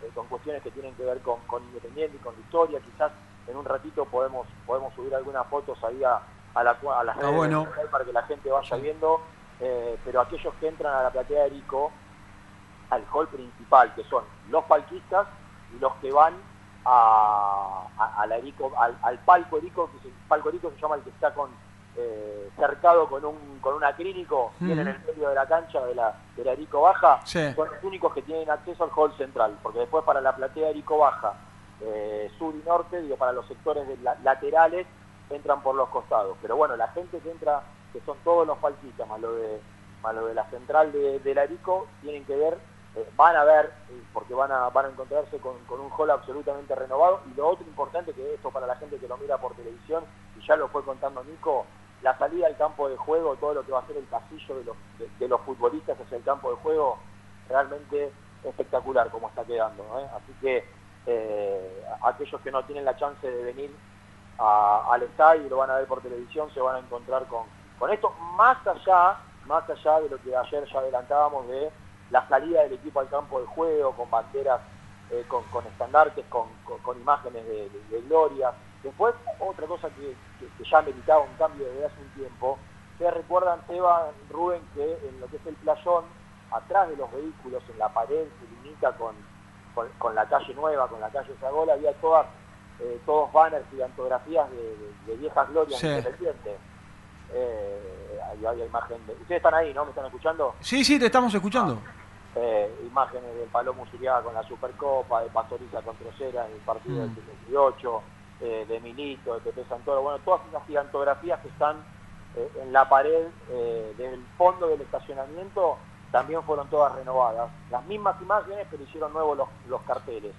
eh, con cuestiones que tienen que ver con, con Independiente y con la historia. Quizás en un ratito podemos podemos subir algunas fotos ahí a, a, la, a las Ah, redes bueno. para que la gente vaya viendo, eh, pero aquellos que entran a la platea de Erico, al hall principal, que son los palquistas y los que van a, a- a la Erico- al, al palco Erico, que se, palco Erico se llama el que está con eh, cercado con un con un acrílico, Ujú. viene en el medio de la cancha de la, de la Erico Baja, Sí. son los únicos que tienen acceso al hall central, porque después para la platea Erico Baja, eh, sur y norte, digo, para los sectores de la- laterales, entran por los costados. Pero bueno, la gente que entra, que son todos los palquistas, más lo de más lo de la central de, de Larico, tienen que ver, eh, van a ver, eh, porque van a, van a encontrarse con, con un hall absolutamente renovado. Y lo otro importante que esto para la gente que lo mira por televisión, y ya lo fue contando Nico, la salida al campo de juego, todo lo que va a ser el pasillo de los, de, de los futbolistas hacia el campo de juego, realmente espectacular como está quedando. ¿eh? Así que eh, aquellos que no tienen la chance de venir a- al estadio lo van a ver por televisión se van a encontrar con, con esto, más allá, más allá de lo que ayer ya adelantábamos de la salida del equipo al campo de juego, con banderas, eh, con, estandartes, con, imágenes de, gloria. Después, otra cosa que, que- que ya meritaba un cambio desde hace un tiempo, ustedes recuerdan, Seba, Rubén, que en lo que es el playón, atrás de los vehículos, en la pared, se limita con, con, con la calle nueva, con la calle Zagola, había todas, eh, todos banners y antografías de, de- de viejas glorias Sí. independientes. Eh, ahí había imagen de... Ustedes están ahí, ¿no? ¿Me están escuchando? Sí, sí, te estamos escuchando. Eh, imágenes del Palomo Suriaga con la Supercopa, de Pastoriza con Trocera en el partido Mm. del 78, eh, de Milito, de Pepe Santoro, bueno, todas esas gigantografías que están eh, en la pared del fondo del estacionamiento también fueron todas renovadas. Las mismas imágenes, pero hicieron nuevos los, los carteles.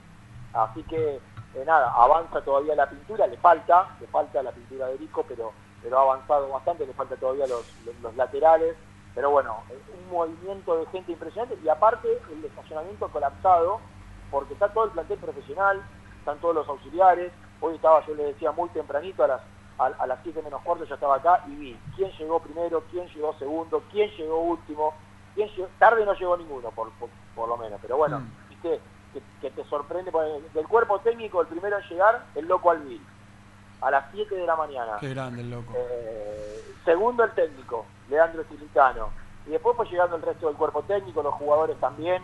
Así que, eh, nada, avanza todavía la pintura, le falta, le falta la pintura de Rico, pero, pero ha avanzado bastante, le falta todavía los, los- los laterales. Pero bueno, eh, un movimiento de gente impresionante y aparte el estacionamiento colapsado, porque está todo el plantel profesional, están todos los auxiliares. Hoy estaba, yo le decía muy tempranito, a las a, a las 7 menos cuarto ya estaba acá y vi quién llegó primero, quién llegó segundo, quién llegó último, quién llegó, tarde no llegó ninguno, por, por, por lo menos. Pero bueno, viste, que, que te sorprende, del cuerpo técnico el primero en llegar, el loco Alvil, a las 7 de la mañana. Qué grande el loco. Eh, segundo el técnico, Leandro Silicano. Y después fue llegando el resto del cuerpo técnico, los jugadores también.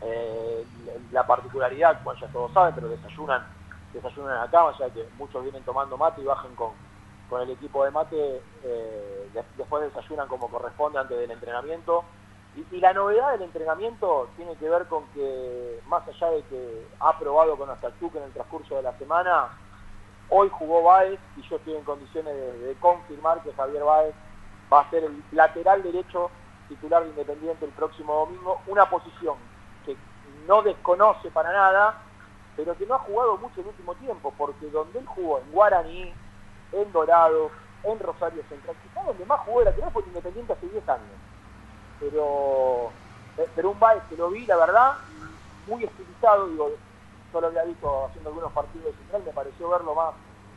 Eh, la particularidad, bueno, ya todos saben, pero desayunan, desayunan acá, o sea que muchos vienen tomando mate y bajan con, con el equipo de mate, eh, de- después desayunan como corresponde antes del entrenamiento. Y, la novedad del entrenamiento tiene que ver con que, más allá de que ha probado con Astachuk en el transcurso de la semana, Hoy jugó Báez y yo estoy en condiciones de, confirmar que Javier Báez va a ser el lateral derecho titular de Independiente el próximo domingo, una posición que no desconoce para nada, pero que no ha jugado mucho en el último tiempo, porque donde él jugó en Guaraní, en Dorado, en Rosario Central, quizás donde más jugó de lateral fue en Independiente hace 10 años. Pero, eh, pero un Báez que lo vi, la verdad, muy estilizado, digo, yo lo había visto haciendo algunos partidos de central, me pareció verlo más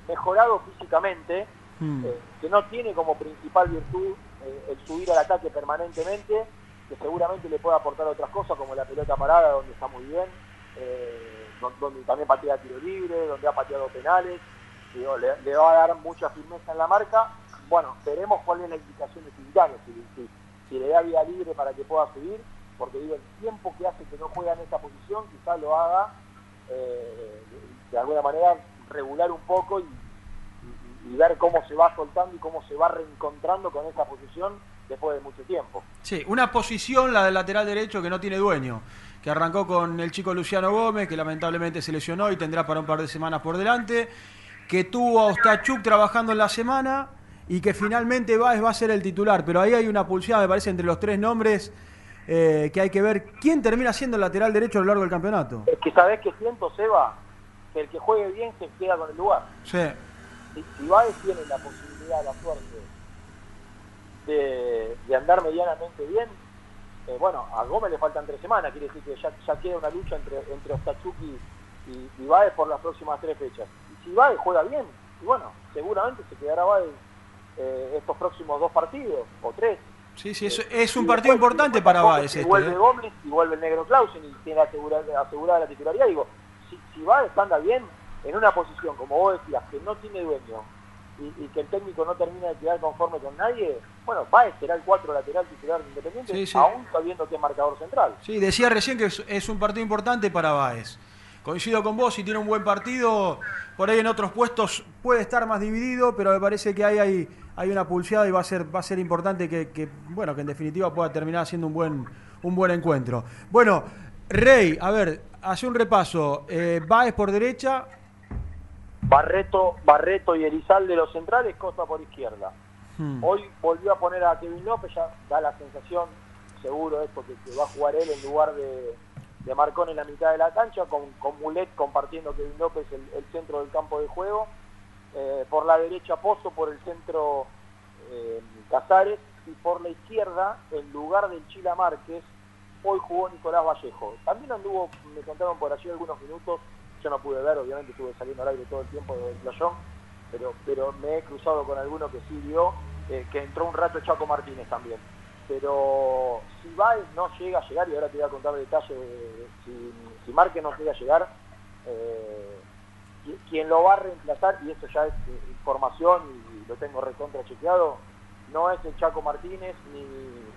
mejorado físicamente, Mm. eh, que no tiene como principal virtud eh, el subir al ataque permanentemente, que seguramente le puede aportar otras cosas como la pelota parada, donde está muy bien, eh, don- donde también patea tiro libre, donde ha pateado penales, digo, le, le va a dar mucha firmeza en la marca. Bueno, veremos cuál es la indicación de Quintana, si, si- si le da vida libre para que pueda subir, porque digo, el tiempo que hace que no juega en esta posición quizás lo haga eh, de alguna manera regular un poco y, y- y ver cómo se va soltando y cómo se va reencontrando con esa posición después de mucho tiempo. Sí, una posición, la del lateral derecho, que no tiene dueño. Que arrancó con el chico Luciano Gómez, que lamentablemente se lesionó y tendrá para un par de semanas por delante. Que tuvo a Ostachuk trabajando en la semana y que finalmente Baez va a ser el titular. Pero ahí hay una pulsada, me parece, entre los tres nombres eh, que hay que ver quién termina siendo el lateral derecho a lo largo del campeonato. Es que sabés que siento, Seba, que el que juegue bien se queda con el lugar. Sí. Si, si tiene la posibilidad, la suerte de, de andar medianamente bien, eh, bueno, a Gómez le faltan tres semanas, quiere decir que ya, ya queda una lucha entre, entre Ostachuk y, y, y Baez por las próximas tres fechas. Y si Baez juega bien, y bueno, seguramente se quedará Baez eh, estos próximos dos partidos, o tres. Sí, sí, es, es un partido después- importante para Baez si este. vuelve ¿eh? Gómez y vuelve el negro Clausen y tiene asegurada, asegurada la titularidad. Digo, si, si Baez anda bien en una posición, como vos decías, que no tiene dueño y, y que el técnico no termina de quedar conforme con nadie, bueno, Baez será el cuatro lateral titular de Independiente, Sí, sí. aún sabiendo que es marcador central. Sí, decía recién que es, es un partido importante para Baez. Coincido con vos, si tiene un buen partido, por ahí en otros puestos puede estar más dividido, pero me parece que ahí hay, hay una pulseada y va a ser, va a ser importante que, que, bueno, que en definitiva pueda terminar siendo un buen, un buen encuentro. Bueno, Rey, a ver, hace un repaso. Eh, Baez por derecha, Barreto, Barreto y Elizalde los centrales, Costa por izquierda. Hmm. Hoy volvió a poner a Kevin López, ya da la sensación, seguro es porque que va a jugar él en lugar de, de Marcón en la mitad de la cancha, con, con Mulet compartiendo Kevin López el, el centro del campo de juego. Eh, por la derecha Pozo, por el centro eh, Casares y por la izquierda, en lugar del Chila Márquez, hoy jugó Nicolás Vallejo. También anduvo, me contaron por allí algunos minutos, yo no pude ver, obviamente estuve saliendo al aire todo el tiempo del playón, pero, pero me he cruzado con alguno que sí vio, eh, que entró un rato Chaco Martínez también. Pero si Baez no llega a llegar, y ahora te voy a contar detalles, de- si, si Márquez no llega a llegar, eh, quien lo va a reemplazar, y esto ya es eh, información y lo tengo recontra chequeado, no es el Chaco Martínez ni,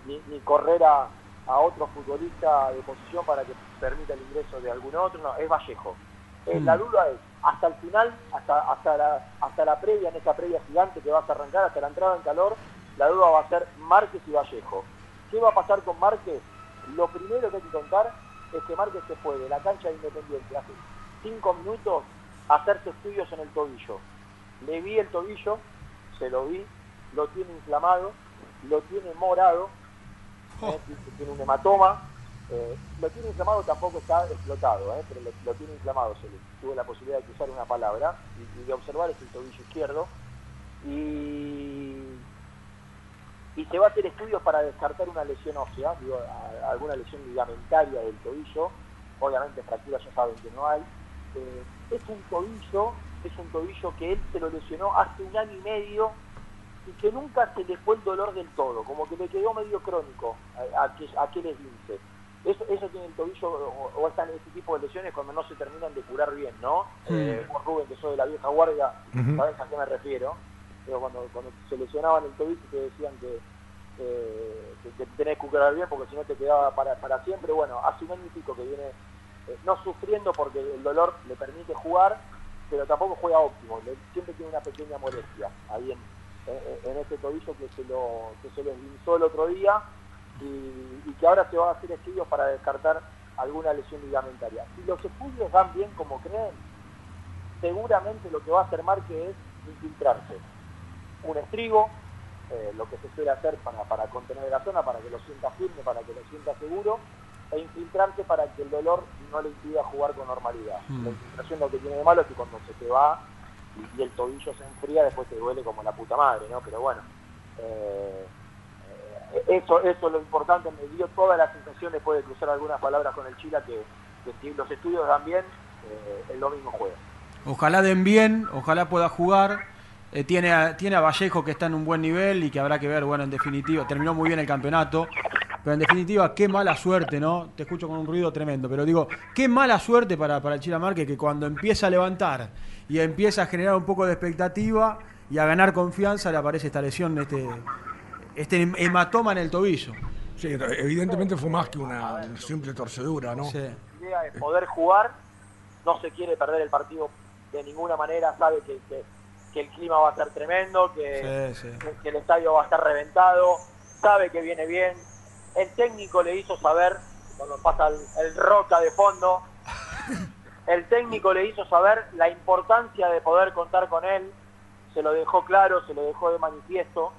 ni, ni correr a, a otro futbolista de posición para que permita el ingreso de algún otro, no, es Vallejo. Eh, Mm. La duda es, hasta el final, hasta, hasta, la, hasta la previa, en esta previa gigante que vas a arrancar, hasta la entrada en calor, la duda va a ser Márquez y Vallejo. ¿Qué va a pasar con Márquez? Lo primero que hay que contar es que Márquez se fue de la cancha de Independiente hace cinco minutos hacerse estudios en el tobillo. Le vi el tobillo, se lo vi, lo tiene inflamado, lo tiene morado, eh, tiene un hematoma, eh, lo tiene inflamado tampoco está explotado, eh, pero lo, lo tiene inflamado, se le tuve la posibilidad de cruzar una palabra y, y de observar es el tobillo izquierdo. Y, y se va a hacer estudios para descartar una lesión ósea, digo, a- alguna lesión ligamentaria del tobillo, obviamente fracturas ya saben que no hay, Eh, es un tobillo, es un tobillo que él se lo lesionó hace un año y medio y que nunca se le fue el dolor del todo, como que le quedó medio crónico a, a aquel esguince. Eso, eso tiene el tobillo o, o están ese tipo de lesiones cuando no se terminan de curar bien, ¿no? Mm. Eh, vos, Rubén, que sos de la vieja guardia, Ujú. sabés a qué me refiero. Pero cuando, cuando se lesionaban el tobillo te decían que, eh, que, que tenés que curar bien porque si no te quedaba para, para siempre. Bueno, hace un año y pico que viene no sufriendo porque el dolor le permite jugar, pero tampoco juega óptimo. Siempre tiene una pequeña molestia ahí en, en, en ese tobillo que se lo que se lo esguinzó el otro día y, que ahora se va a hacer estudios para descartar alguna lesión ligamentaria. Si los estudios dan bien como creen, seguramente lo que va a hacer Márquez es infiltrarse. Un estribo, eh, lo que se suele hacer para, para contener la zona, para que lo sienta firme, para que lo sienta seguro, e infiltrarse para que el dolor no le impida jugar con normalidad. Mm. La infiltración lo que tiene de malo es que cuando se te va y, y el tobillo se enfría, después te duele como la puta madre, ¿no? Pero bueno, eh, eh, eso, eso es lo importante, me dio toda la sensación después de cruzar algunas palabras con el Chila que, que si los estudios dan bien, eh, el domingo juega. Ojalá den bien, ojalá pueda jugar. Eh, tiene, a, tiene a Vallejo que está en un buen nivel y que habrá que ver, bueno, en definitiva, terminó muy bien el campeonato, pero en definitiva, qué mala suerte, ¿no? Te escucho con un ruido tremendo, pero digo, qué mala suerte para, para el Chila Márquez que cuando empieza a levantar y empieza a generar un poco de expectativa y a ganar confianza, le aparece esta lesión, este, este hematoma en el tobillo. Sí, evidentemente fue más que una simple torcedura, ¿no? La idea es poder jugar, no se quiere perder el partido de ninguna manera, sabe que, que- que el clima va a ser tremendo, que, Sí, sí. que- que el estadio va a estar reventado, sabe que viene bien. El técnico le hizo saber, cuando pasa el, el roca de fondo, *laughs* el técnico le hizo saber la importancia de poder contar con él, se lo dejó claro, se lo dejó de manifiesto.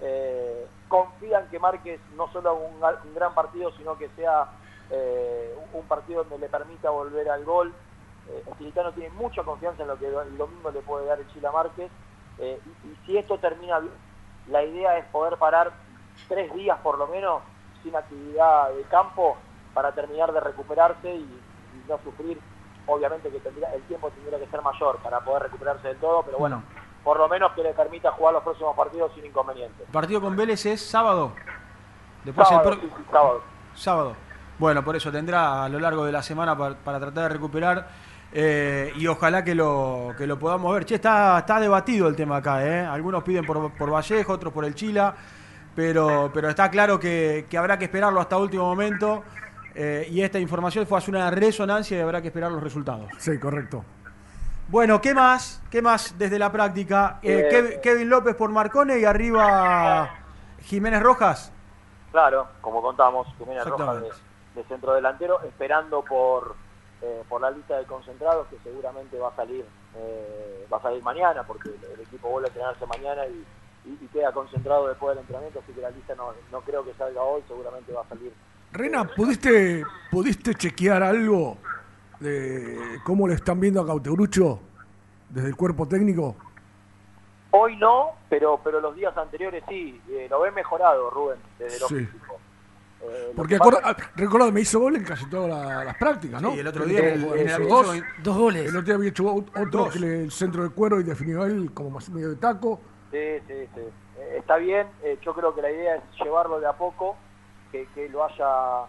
Eh, confían que Márquez no solo haga un, un gran partido, sino que sea eh, un partido donde le permita volver al gol. Eh, el Chilicano tiene mucha confianza en lo que el domingo le puede dar el Chila Márquez. Eh, y, y si esto termina bien, la idea es poder parar tres días por lo menos sin actividad de campo para terminar de recuperarse y, y no sufrir. Obviamente que tendría, el tiempo tendría que ser mayor para poder recuperarse del todo, pero bueno, por lo menos que le permita jugar los próximos partidos sin inconvenientes. El partido con Vélez es sábado. Después el Sábado, sí, sí, sábado. Sábado. Bueno, por eso tendrá a lo largo de la semana para, para tratar de recuperar eh, y ojalá que lo, que lo podamos ver. Che, está, está debatido el tema acá, ¿eh? Algunos piden por, por Vallejo, otros por el Chila, pero, pero está claro que, que habrá que esperarlo hasta último momento eh, y esta información fue a hacer una resonancia y habrá que esperar los resultados. Sí, correcto. Bueno, ¿qué más? ¿Qué más desde la práctica? Eh, Eh, Kev- Kevin López por Marcone y arriba Jiménez Rojas. Claro, como contamos, Jiménez Rojas de, de centro delantero, esperando por, eh, por la lista de concentrados que seguramente va a salir eh, va a salir mañana, porque el, equipo vuelve a entrenarse mañana y, y, y queda concentrado después del entrenamiento, así que la lista no, no creo que salga hoy, seguramente va a salir. Rena, ¿pudiste, ¿pudiste chequear algo de cómo le están viendo a Cauterucho desde el cuerpo técnico? Hoy no, pero pero los días anteriores sí, eh, lo ven mejorado, Rubén, desde lo Sí. físico. Eh, Porque ah, recordad, me hizo gol en casi todas la- las prácticas, ¿no? Sí, el otro día en el- en el dos, dos goles. El otro día había hecho ot- otro Dos. que le- el centro de cuero y definió él como más medio de taco. Sí, sí, sí. Eh, está bien, eh, yo creo que la idea es llevarlo de a poco, que, que lo vaya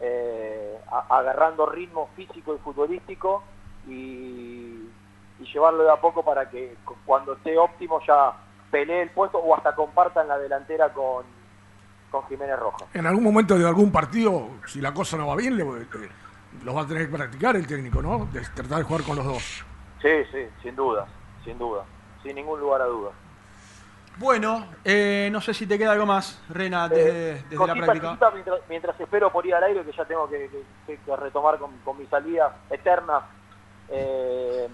eh, a- agarrando ritmo físico y futbolístico y, y llevarlo de a poco para que cu- cuando esté óptimo ya pelee el puesto o hasta comparta en la delantera con, con Jiménez Rojas. En algún momento de algún partido, si la cosa no va bien, le, eh, los va a tener que practicar el técnico, ¿no? De tratar de jugar con los dos. Sí, sí, sin duda, sin duda, sin ningún lugar a dudas. Bueno, eh, no sé si te queda algo más, Rena, desde, desde la práctica. mientras, mientras espero por ir al aire, que ya tengo que, que- que- que retomar con, con mi salida eterna. Eh,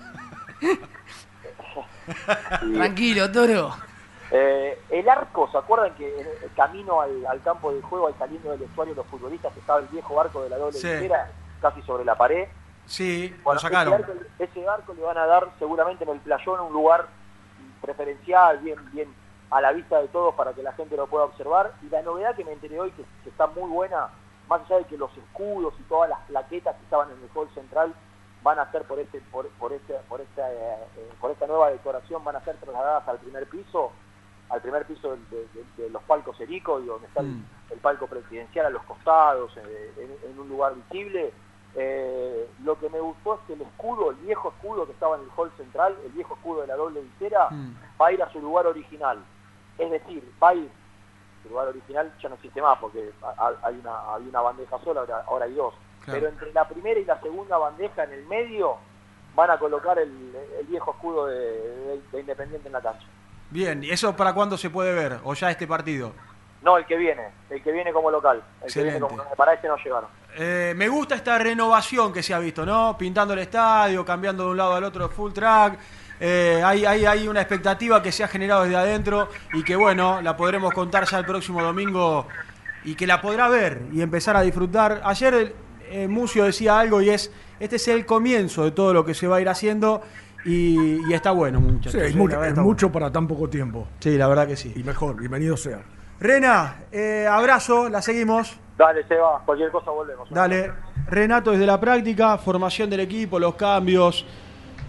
*laughs* Tranquilo, toro. Eh, el arco, ¿se acuerdan que en el camino al, al campo de juego, al saliendo del vestuario los futbolistas, estaba el viejo arco de la doble Sí. casi sobre la pared? Sí, Bueno, lo sacaron. Ese arco, ese arco le van a dar seguramente en el playón un lugar preferencial, bien, bien a la vista de todos para que la gente lo pueda observar. Y la novedad que me enteré hoy, que, que está muy buena, más allá de que los escudos y todas las plaquetas que estaban en el hall central van a ser por este, por, por este, por esta, eh, eh, por esta nueva decoración, van a ser trasladadas al primer piso, al primer piso de, de- de los palcos Erico y donde está el, el palco presidencial a los costados, eh, en, en un lugar visible. Eh, lo que me gustó es que el escudo, el viejo escudo que estaba en el hall central, el viejo escudo de la doble visera, va a ir a su lugar original. Es decir, va a ir, su lugar original ya no existe más porque hay una, había una bandeja sola, ahora, ahora hay dos. Claro. Pero entre la primera y la segunda bandeja en el medio van a colocar el, el viejo escudo de, de- de Independiente en la cancha. Bien, ¿y eso para cuándo se puede ver? ¿O ya este partido? No, el que viene, el que viene como local. El que viene Excelente. como, para este no llegaron. Eh, me gusta esta renovación que se ha visto, ¿no? Pintando el estadio, cambiando de un lado al otro full track. Eh, hay, hay, hay una expectativa que se ha generado desde adentro y que, bueno, la podremos contar ya el próximo domingo y que la podrá ver y empezar a disfrutar. Ayer eh, Mucio decía algo y es, este es el comienzo de todo lo que se va a ir haciendo y, y está bueno, muchachos. Sí, es, Sí, mu- la verdad es mucho para tan poco tiempo. Sí, la verdad que sí. Y mejor, bienvenido sea. Rena, eh, abrazo, la seguimos. Dale, Seba, cualquier cosa volvemos. Dale, Renato desde la práctica, formación del equipo, los cambios,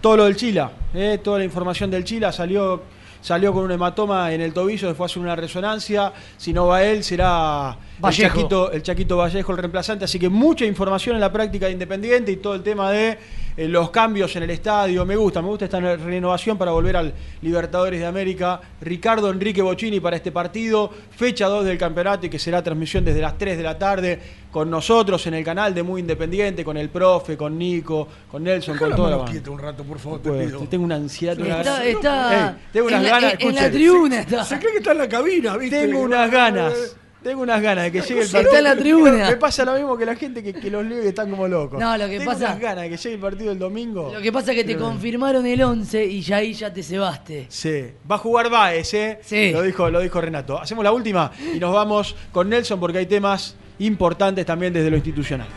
todo lo del Chila, eh, toda la información del Chila salió, salió con un hematoma en el tobillo, después hace una resonancia, si no va él será el. Chaquito, el Chaquito Vallejo el reemplazante, así que mucha información en la práctica de Independiente y todo el tema de eh, los cambios en el estadio, me gusta, me gusta esta renovación para volver al Libertadores de América, Ricardo Enrique Bocini para este partido, fecha 2 del campeonato y que será transmisión desde las 3 de la tarde con nosotros en el canal de Muy Independiente, con el profe, con Nico, con Nelson, Dejá con la toda la banda. un rato, por favor, te pido. tengo una ansiedad, una Está, ganas. está Ey, tengo unas en, la, ganas, en- en la tribuna. Está. Se cree que está en la cabina, ¿viste? Tengo unas ganas. Tengo unas ganas de que llegue el Está partido. en la tribuna. Me pasa lo mismo que la gente que, que los lee y están como locos. No, lo que Tengo pasa- unas ganas de que llegue el partido el domingo. Lo que pasa es que te confirmaron el 11 y ya ahí ya te cebaste. Sí, va a jugar Baez, ¿eh? Sí. Lo dijo, lo dijo Renato. Hacemos la última y nos vamos con Nelson porque hay temas importantes también desde lo institucional.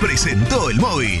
Presentó el móvil.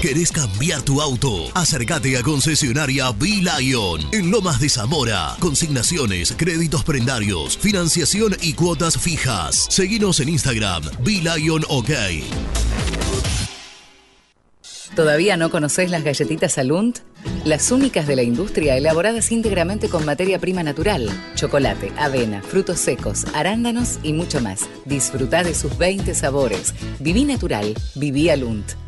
¿Querés cambiar tu auto? Acércate a concesionaria B-Lion en Lomas de Zamora. Consignaciones, créditos prendarios, financiación y cuotas fijas. Seguinos en Instagram, B-Lion OK. ¿Todavía no conocés las galletitas Alunt? Las únicas de la industria elaboradas íntegramente con materia prima natural, chocolate, avena, frutos secos, arándanos y mucho más. Disfruta de sus 20 sabores. Viví natural, viví Alunt.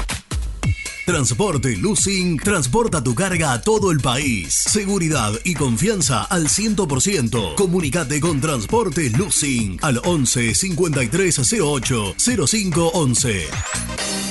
Transporte Lucing transporta tu carga a todo el país. Seguridad y confianza al 100%. Comunicate con Transporte Lucing al 11 5308 0511.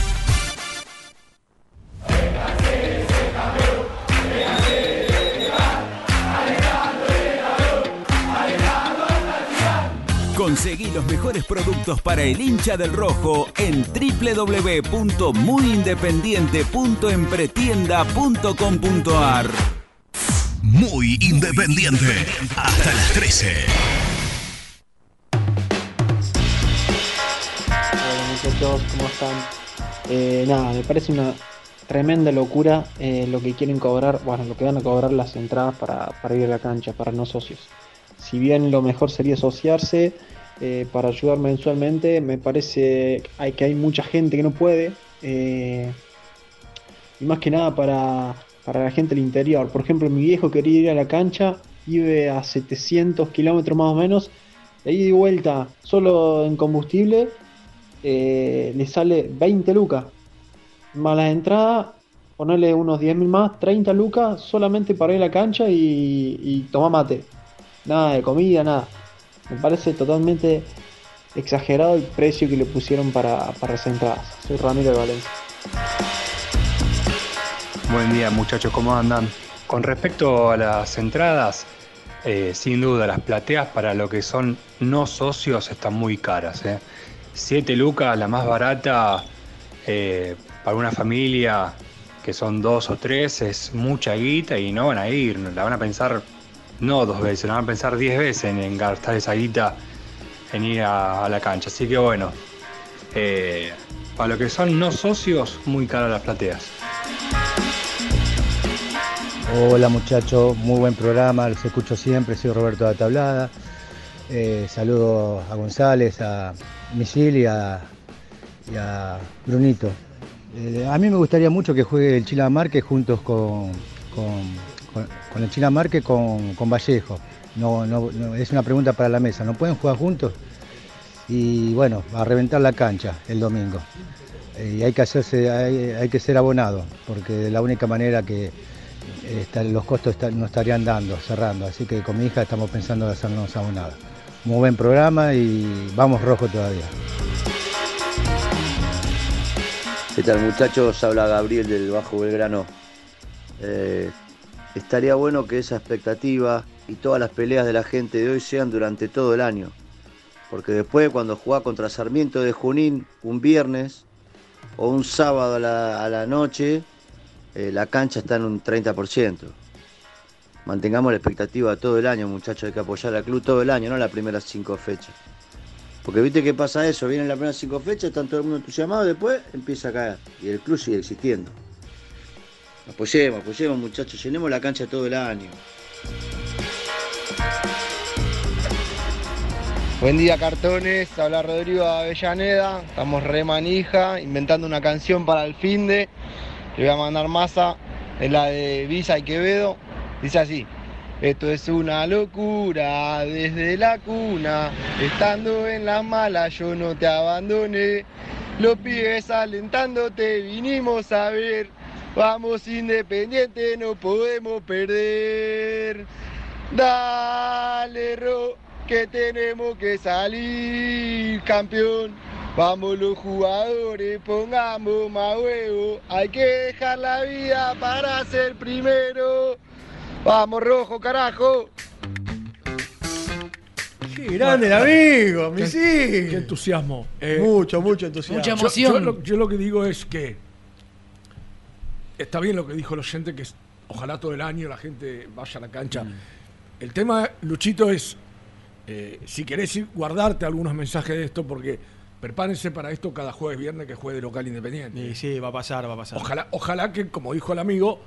Conseguí los mejores productos para el hincha del rojo en www.muyindependiente.empretienda.com.ar. Muy independiente. Hasta las 13. Hola muchachos, ¿cómo están? Eh, nada, me parece una tremenda locura eh, lo que quieren cobrar, bueno, lo que van a cobrar las entradas para, para ir a la cancha, para no socios. Si bien lo mejor sería asociarse eh, para ayudar mensualmente, me parece que hay mucha gente que no puede. eh, y más que nada para, para la gente del interior. Por ejemplo, mi viejo quería ir a la cancha, iba a 700 kilómetros más o menos, de y vuelta, solo en combustible, eh, le sale 20 lucas. Más las entradas, ponerle unos 10 mil más, 30 lucas solamente para ir a la cancha y, y tomar mate. Nada de comida, nada. Me parece totalmente exagerado el precio que le pusieron para, para las entradas. Soy Ramiro de Valencia. Buen día muchachos, ¿cómo andan? Con respecto a las entradas, eh, sin duda las plateas para lo que son no socios están muy caras. ¿eh? 7 lucas, la más barata eh, para una familia que son dos o tres es mucha guita y no van a ir, la van a pensar no dos veces, la van a pensar diez veces en, gastar esa guita en ir a, la cancha. Así que bueno, eh, para lo que son no socios, muy caras las plateas. Hola muchachos, muy buen programa, los escucho siempre, soy Roberto de Tablada. Eh, saludo a González, a Misil y a, a Brunito. Eh, a mí me gustaría mucho que juegue el Chila Marque juntos con, con- el Chila Marque con, con Vallejo. No, no- es una pregunta para la mesa, ¿no pueden jugar juntos? Y bueno, a reventar la cancha el domingo. Eh, y hay que hacerse, hay, hay que ser abonado, porque de la única manera que eh, está- los costos no estarían dando, cerrando. Así que con mi hija estamos pensando en hacernos abonados. Muy buen programa y vamos rojo todavía. ¿Qué tal muchachos? Habla Gabriel del Bajo Belgrano. Eh, estaría bueno que esa expectativa y todas las peleas de la gente de hoy sean durante todo el año. Porque después cuando juega contra Sarmiento de Junín un viernes o un sábado a la, a la noche, eh, la cancha está en un 30%. Mantengamos la expectativa todo el año, muchachos. Hay que apoyar al club todo el año, no las primeras cinco fechas. Porque viste que pasa eso, vienen las primeras cinco fechas, están todo el mundo entusiasmado, después empieza a caer. Y el club sigue existiendo. Apoyemos, apoyemos muchachos, llenemos la cancha todo el año. Buen día cartones, habla Rodrigo Avellaneda, estamos re manija, inventando una canción para el fin de, le voy a mandar masa, es la de Visa y Quevedo, dice así, esto es una locura desde la cuna, estando en la mala yo no te abandoné, los pibes alentándote vinimos a ver, vamos independiente, no podemos perder, dale Ro que tenemos que salir campeón. Vamos los jugadores, pongamos más huevo. Hay que dejar la vida para ser primero. Vamos rojo, carajo. Qué grande el amigo, Misil. Qué entusiasmo. Mucho, mucho entusiasmo. Yo- Yo, lo, yo lo que digo es que está bien lo que dijo el oyente, que es- ojalá todo el año la gente vaya a la cancha. Mm. El tema, Luchito, es eh, si querés ir, guardarte algunos mensajes de esto, porque prepárense para esto cada jueves, viernes que juegue de local independiente. Sí, sí, va a pasar, va a pasar. Ojalá, ojalá que, como dijo el amigo,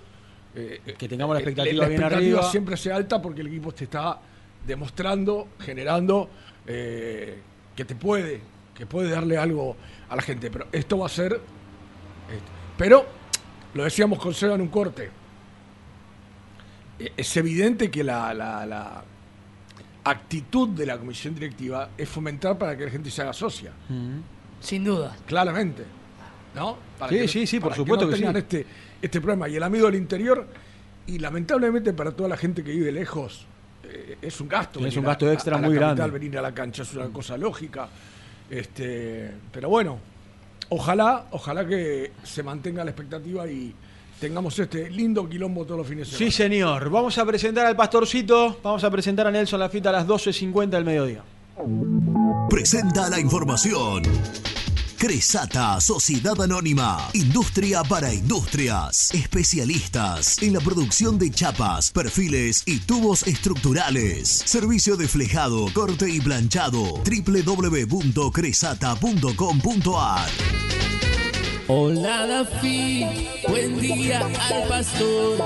eh, Que tengamos la eh, expectativa bien expectativa arriba. siempre sea alta porque el equipo te está demostrando, generando eh, que te puede, que puede darle algo a la gente. Pero esto va a ser. esto. Pero, lo decíamos con Seba en un corte. Es evidente que la, la- la actitud de la comisión directiva es fomentar para que la gente se haga socia. Sin duda. Claramente. ¿No? Sí, que- sí, sí, por para supuesto no que sí. tengan este, este problema. Y el amigo del interior, y lamentablemente para toda la gente que vive lejos, eh, es un gasto. Es un gasto a- extra a muy capital, grande. Venir a la cancha es una cosa lógica. Este, pero bueno, ojalá, ojalá que se mantenga la expectativa y tengamos este lindo quilombo todos los fines de semana. Sí, señor. Vamos a presentar al pastorcito. Vamos a presentar a Nelson Lafita a las 12.50 del mediodía. presenta la información. Cresata, Sociedad Anónima, Industria para Industrias, especialistas en la producción de chapas, perfiles y tubos estructurales. Servicio de flejado, corte y planchado. www.cresata.com.ar Hola Dafi, buen día al pastor.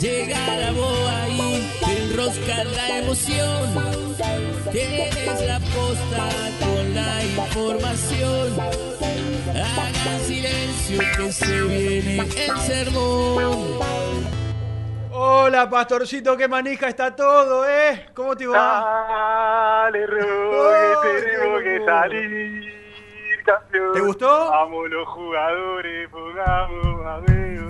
Llega la boa enrosca la emoción. Tienes la posta información. Hagan silencio que se viene el sermón. Hola, pastorcito, qué manija está todo, ¿eh? ¿Cómo te va? Dale, Rogue, Oh, tenemos que salir, campeón. ¿Te gustó? Vamos los jugadores, pongamos a ver.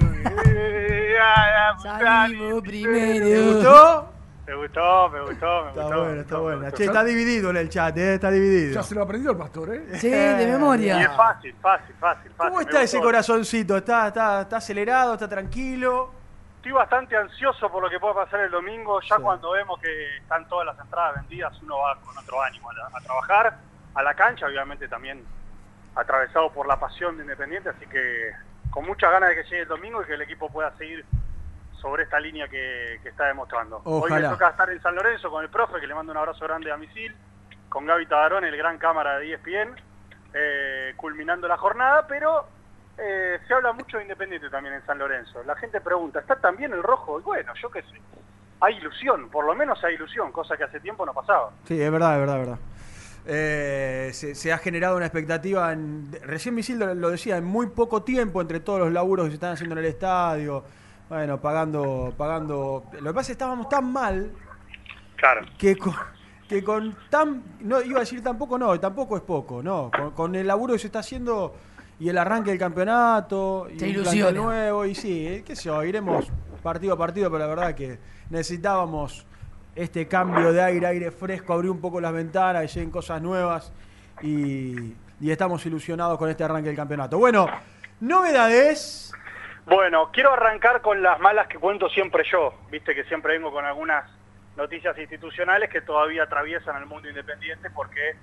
eh, *laughs* a la Salimos primero. ¿Te gustó? Me gustó, me gustó, me Está gustó. bueno, está bueno. Che, está dividido en el chat, ¿eh? Está dividido. Ya se lo aprendió el pastor, ¿eh? Sí, de memoria. Y es fácil, fácil, fácil, fácil. ¿Cómo está ese corazoncito? ¿Está, está, ¿Está acelerado? ¿Está tranquilo? Estoy bastante ansioso por lo que pueda pasar el domingo. Ya cuando vemos que están todas las entradas vendidas, uno va con otro ánimo a, la- a trabajar, a la cancha, obviamente también atravesado por la pasión de Independiente, así que con muchas ganas de que llegue el domingo y que el equipo pueda seguir sobre esta línea que, que está demostrando. Hoy me toca estar en San Lorenzo con el profe, que le mando un abrazo grande a Misil, con Gaby Tabarón, el gran cámara de ESPN, eh, culminando la jornada, pero eh, se habla mucho de Independiente también en San Lorenzo. La gente pregunta, ¿está también el rojo? Y bueno, yo qué sé. Hay ilusión, por lo menos hay ilusión, cosa que hace tiempo no pasaba. Sí, es verdad, es verdad, es verdad. Eh, se, se ha generado una expectativa, en, recién Misil lo, lo decía, en muy poco tiempo entre todos los laburos que se están haciendo en el estadio, bueno, pagando, pagando... Lo que pasa es que estábamos tan mal Claro. que con, que con tan... No, iba a decir tampoco, no, tampoco es poco, no. Con, con el laburo que se está haciendo y el arranque del campeonato y Te ilusiona. plantel nuevo y sí, eh, qué sé yo, iremos partido a partido, pero la verdad que necesitábamos este cambio de aire, aire fresco, abrir un poco las ventanas, que lleguen cosas nuevas y, y estamos ilusionados con este arranque del campeonato. Bueno, novedades. Bueno, quiero arrancar con las malas que cuento siempre yo. Viste que siempre vengo con algunas noticias institucionales que todavía atraviesan el mundo independiente porque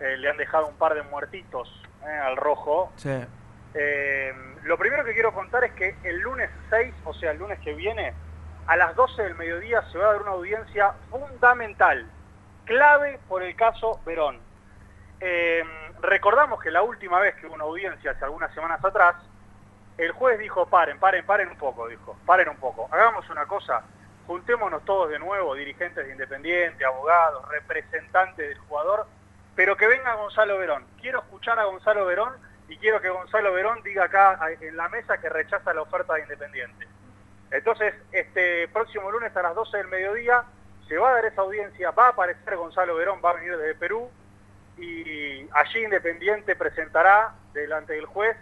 eh, le han dejado un par de muertitos eh, al rojo. Sí. Eh, lo primero que quiero contar es que el lunes 6, o sea, el lunes que viene, a las 12 del mediodía se va a dar una audiencia fundamental, clave por el caso Verón. Recordamos que la última vez que hubo una audiencia, hace algunas semanas atrás, el juez dijo, paren, paren, paren un poco, dijo, paren un poco, hagamos una cosa, juntémonos todos de nuevo, dirigentes de Independiente, abogados, representantes del jugador, pero que venga Gonzalo Verón. Quiero escuchar a Gonzalo Verón y quiero que Gonzalo Verón diga acá en la mesa que rechaza la oferta de Independiente. Entonces, este próximo lunes a las 12 del mediodía se va a dar esa audiencia, va a aparecer Gonzalo Verón, va a venir desde Perú y allí Independiente presentará delante del juez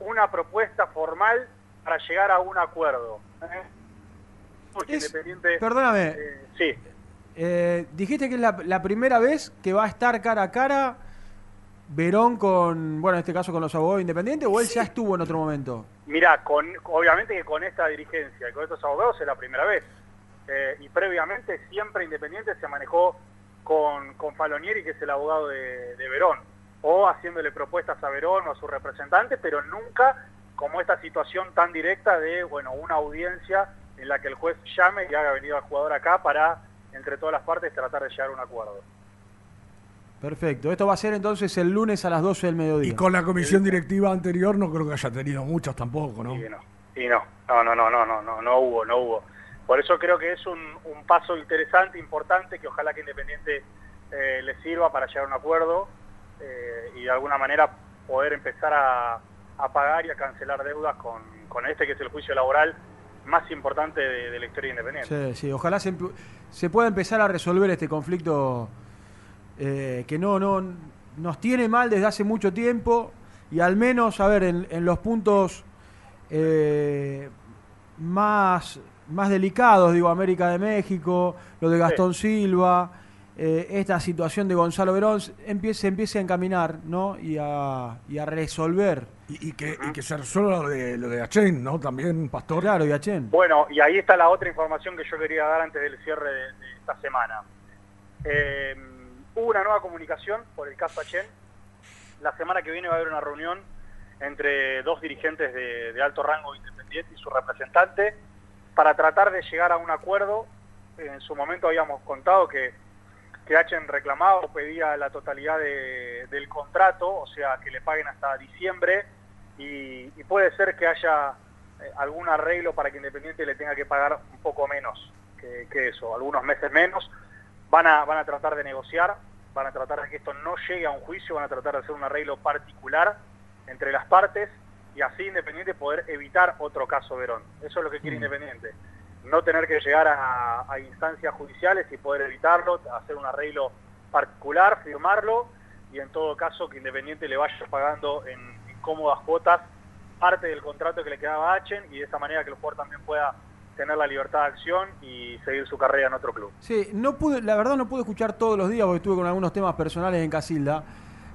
una propuesta formal para llegar a un acuerdo. ¿eh? Porque Independiente, Perdóname, eh, sí, eh, dijiste que es la, la primera vez que va a estar cara a cara Verón con, bueno, en este caso con los abogados independientes, o él ya estuvo en otro momento. Mira, con, obviamente que con esta dirigencia y con estos abogados es la primera vez. Eh, y previamente siempre Independiente se manejó con, con Falonieri, que es el abogado de, de Verón, o haciéndole propuestas a Verón o a su representante, pero nunca como esta situación tan directa de, bueno, una audiencia en la que el juez llame y haga venir al jugador acá para, entre todas las partes, tratar de llegar a un acuerdo. Perfecto. Esto va a ser entonces el lunes a las 12 del mediodía. Y con la comisión directiva anterior no creo que haya tenido muchas tampoco, ¿no? Y no, y no, no, no, no, no, no, no, no hubo, no hubo. Por eso creo que es un, un paso interesante, importante, que ojalá que Independiente eh, le sirva para llegar a un acuerdo eh, y de alguna manera poder empezar a, a pagar y a cancelar deudas con, con este que es el juicio laboral más importante de, de la historia de Independiente. Sí, sí, ojalá se, se pueda empezar a resolver este conflicto eh, que no, no nos tiene mal desde hace mucho tiempo y al menos, a ver, en, en los puntos eh, más, más delicados, digo, América de México, lo de Gastón Silva, eh, esta situación de Gonzalo Verón, empiece, empiece a encaminar ¿no? y, a, y a resolver. Y, y que, y que se resuelva lo de, lo de Achen, ¿no? También, Pastor. Claro, y Achen. Bueno, y ahí está la otra información que yo quería dar antes del cierre de, de esta semana. Eh, hubo una nueva comunicación por el caso Achen. La semana que viene va a haber una reunión entre dos dirigentes de, de alto rango independiente y su representante para tratar de llegar a un acuerdo. En su momento habíamos contado que, que Achen reclamaba o pedía la totalidad de- del contrato, o sea, que le paguen hasta diciembre, y, y puede ser que haya eh, algún arreglo para que Independiente le tenga que pagar un poco menos que, que eso, algunos meses menos. Van a, van a tratar de negociar, van a tratar de que esto no llegue a un juicio, van a tratar de hacer un arreglo particular entre las partes y así Independiente poder evitar otro caso Verón. Eso es lo que quiere Independiente. No tener que llegar a, a instancias judiciales y poder evitarlo, hacer un arreglo particular, firmarlo y en todo caso que Independiente le vaya pagando en, en cómodas cuotas parte del contrato que le quedaba a Achen y de esa manera que el jugador también pueda tener la libertad de acción y seguir su carrera en otro club. Sí, no pude, la verdad no pude escuchar todos los días porque estuve con algunos temas personales en Casilda.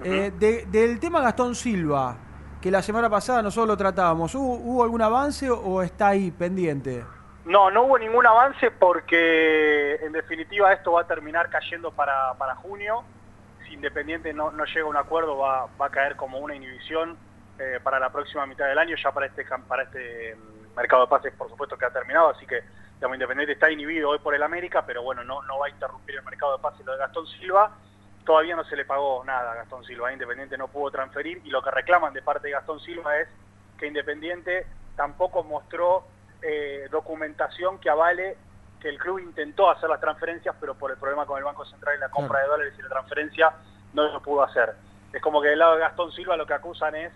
Eh, de- del tema Gastón Silva, que la semana pasada nosotros lo tratábamos, ¿hubo, hubo algún avance o está ahí pendiente? No, no hubo ningún avance porque en definitiva esto va a terminar cayendo para, para junio. Si Independiente no, no llega a un acuerdo va, va a caer como una inhibición eh, para la próxima mitad del año, ya para este, para este mm, mercado de pases por supuesto que ha terminado, así que digamos, Independiente está inhibido hoy por el América, pero bueno, no, no va a interrumpir el mercado de pases lo de Gastón Silva. Todavía no se le pagó nada a Gastón Silva, Independiente no pudo transferir y lo que reclaman de parte de Gastón Silva es que Independiente tampoco mostró eh, documentación que avale que el club intentó hacer las transferencias, pero por el problema con el Banco Central y la compra de dólares y la transferencia no lo pudo hacer. Es como que del lado de Gastón Silva lo que acusan es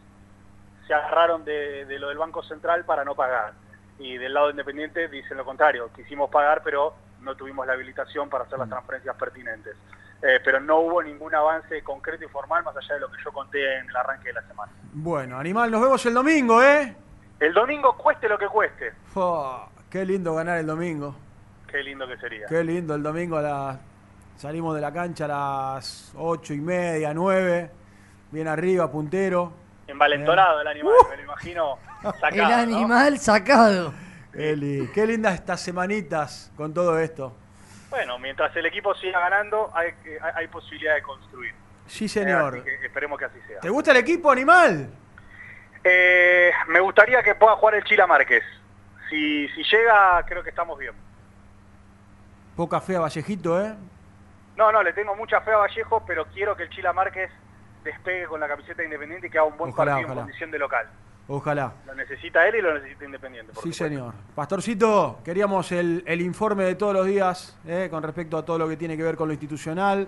se agarraron de, de lo del Banco Central para no pagar. Y del lado independiente dicen lo contrario, quisimos pagar pero no tuvimos la habilitación para hacer las transferencias pertinentes. Eh, pero no hubo ningún avance concreto y formal más allá de lo que yo conté en el arranque de la semana. Bueno, animal, nos vemos el domingo, ¿eh? El domingo cueste lo que cueste. Fua, qué lindo ganar el domingo. Qué lindo que sería. Qué lindo el domingo a las... Salimos de la cancha a las ocho y media, nueve, bien arriba, puntero. Envalentonado el animal, me lo imagino *laughs* sacado. El ¿no? animal sacado. Eli, qué lindas estas semanitas con todo esto. Bueno, mientras el equipo siga ganando, hay, hay, hay posibilidad de construir. Sí, Eh, señor. así que esperemos que así sea. ¿Te gusta el equipo, animal? Eh, me gustaría que pueda jugar el Chila Márquez. Si, si llega, creo que estamos bien. Poca fe a Vallejito, ¿eh? No, no, le tengo mucha fe a Vallejo, pero quiero que el Chila Márquez despegue con la camiseta Independiente y que haga un buen Ojalá, partido ojalá. en condición de local. Ojalá. Lo necesita él y lo necesita Independiente. por Sí, supuesto. señor. Pastorcito, queríamos el, el informe de todos los días eh, con respecto a todo lo que tiene que ver con lo institucional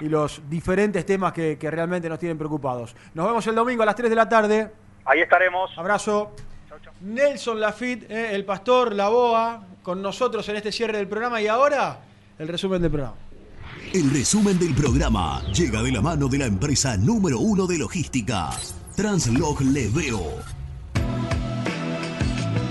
y los diferentes temas que, que realmente nos tienen preocupados. Nos vemos el domingo a las 3 de la tarde. Ahí estaremos. Abrazo. Nelson Lafitte, eh, el pastor, la boa, con nosotros en este cierre del programa y ahora el resumen del programa. El resumen del programa llega de la mano de la empresa número uno de logística, Translog Leveo.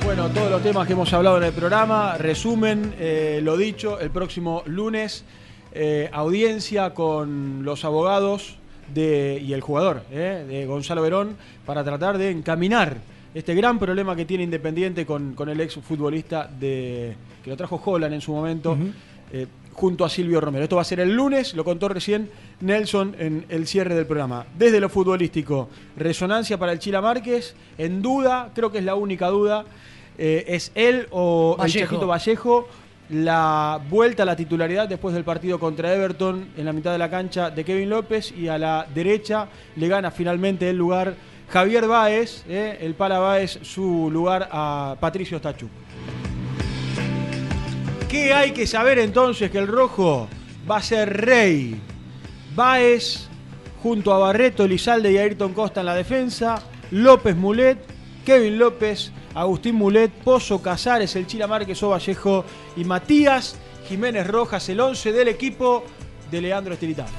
Bueno, todos los temas que hemos hablado en el programa, resumen, eh, lo dicho, el próximo lunes, eh, audiencia con los abogados de, y el jugador eh, de Gonzalo Verón para tratar de encaminar este gran problema que tiene Independiente con, con el ex futbolista de, que lo trajo Holland en su momento. eh, junto a Silvio Romero. Esto va a ser el lunes, lo contó recién Nelson en el cierre del programa. Desde lo futbolístico, resonancia para el Chila Márquez, en duda, creo que es la única duda, eh, es él o Vallejo. el Chaquito Vallejo. La vuelta a la titularidad después del partido contra Everton en la mitad de la cancha de Kevin López y a la derecha le gana finalmente el lugar Javier Báez, eh, el Pala Báez, su lugar a Patricio Stachuk. ¿Qué hay que saber entonces? Que el rojo va a ser rey. Baez junto a Barreto, Elizalde y Ayrton Costa en la defensa. López Mulet, Kevin López, Agustín Mulet, Pozo Casares, el Chila Márquez, Vallejo y Matías Jiménez Rojas, el 11 del equipo de Leandro Estilitano.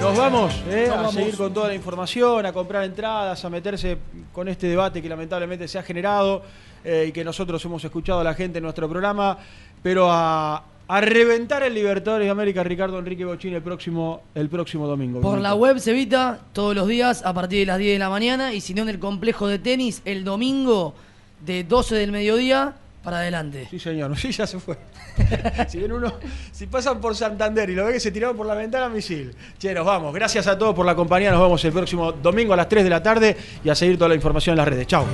Nos vamos, eh, Nos a vamos. seguir con toda la información, a comprar entradas, a meterse con este debate que lamentablemente se ha generado eh, y que nosotros hemos escuchado a la gente en nuestro programa, pero a, a reventar el Libertadores de América Ricardo Enrique Bochín el próximo, el próximo domingo. Por la web se evita todos los días a partir de las 10 de la mañana y si no en el complejo de tenis el domingo de 12 del mediodía para adelante. Sí, señor. *laughs* Sí, ya se fue. *laughs* si ven uno, si pasan por Santander y lo ven que se tiraron por la ventana, misil. Che, nos vamos. Gracias a todos por la compañía. Nos vemos el próximo domingo a las 3 de la tarde y a seguir toda la información en las redes. Chao.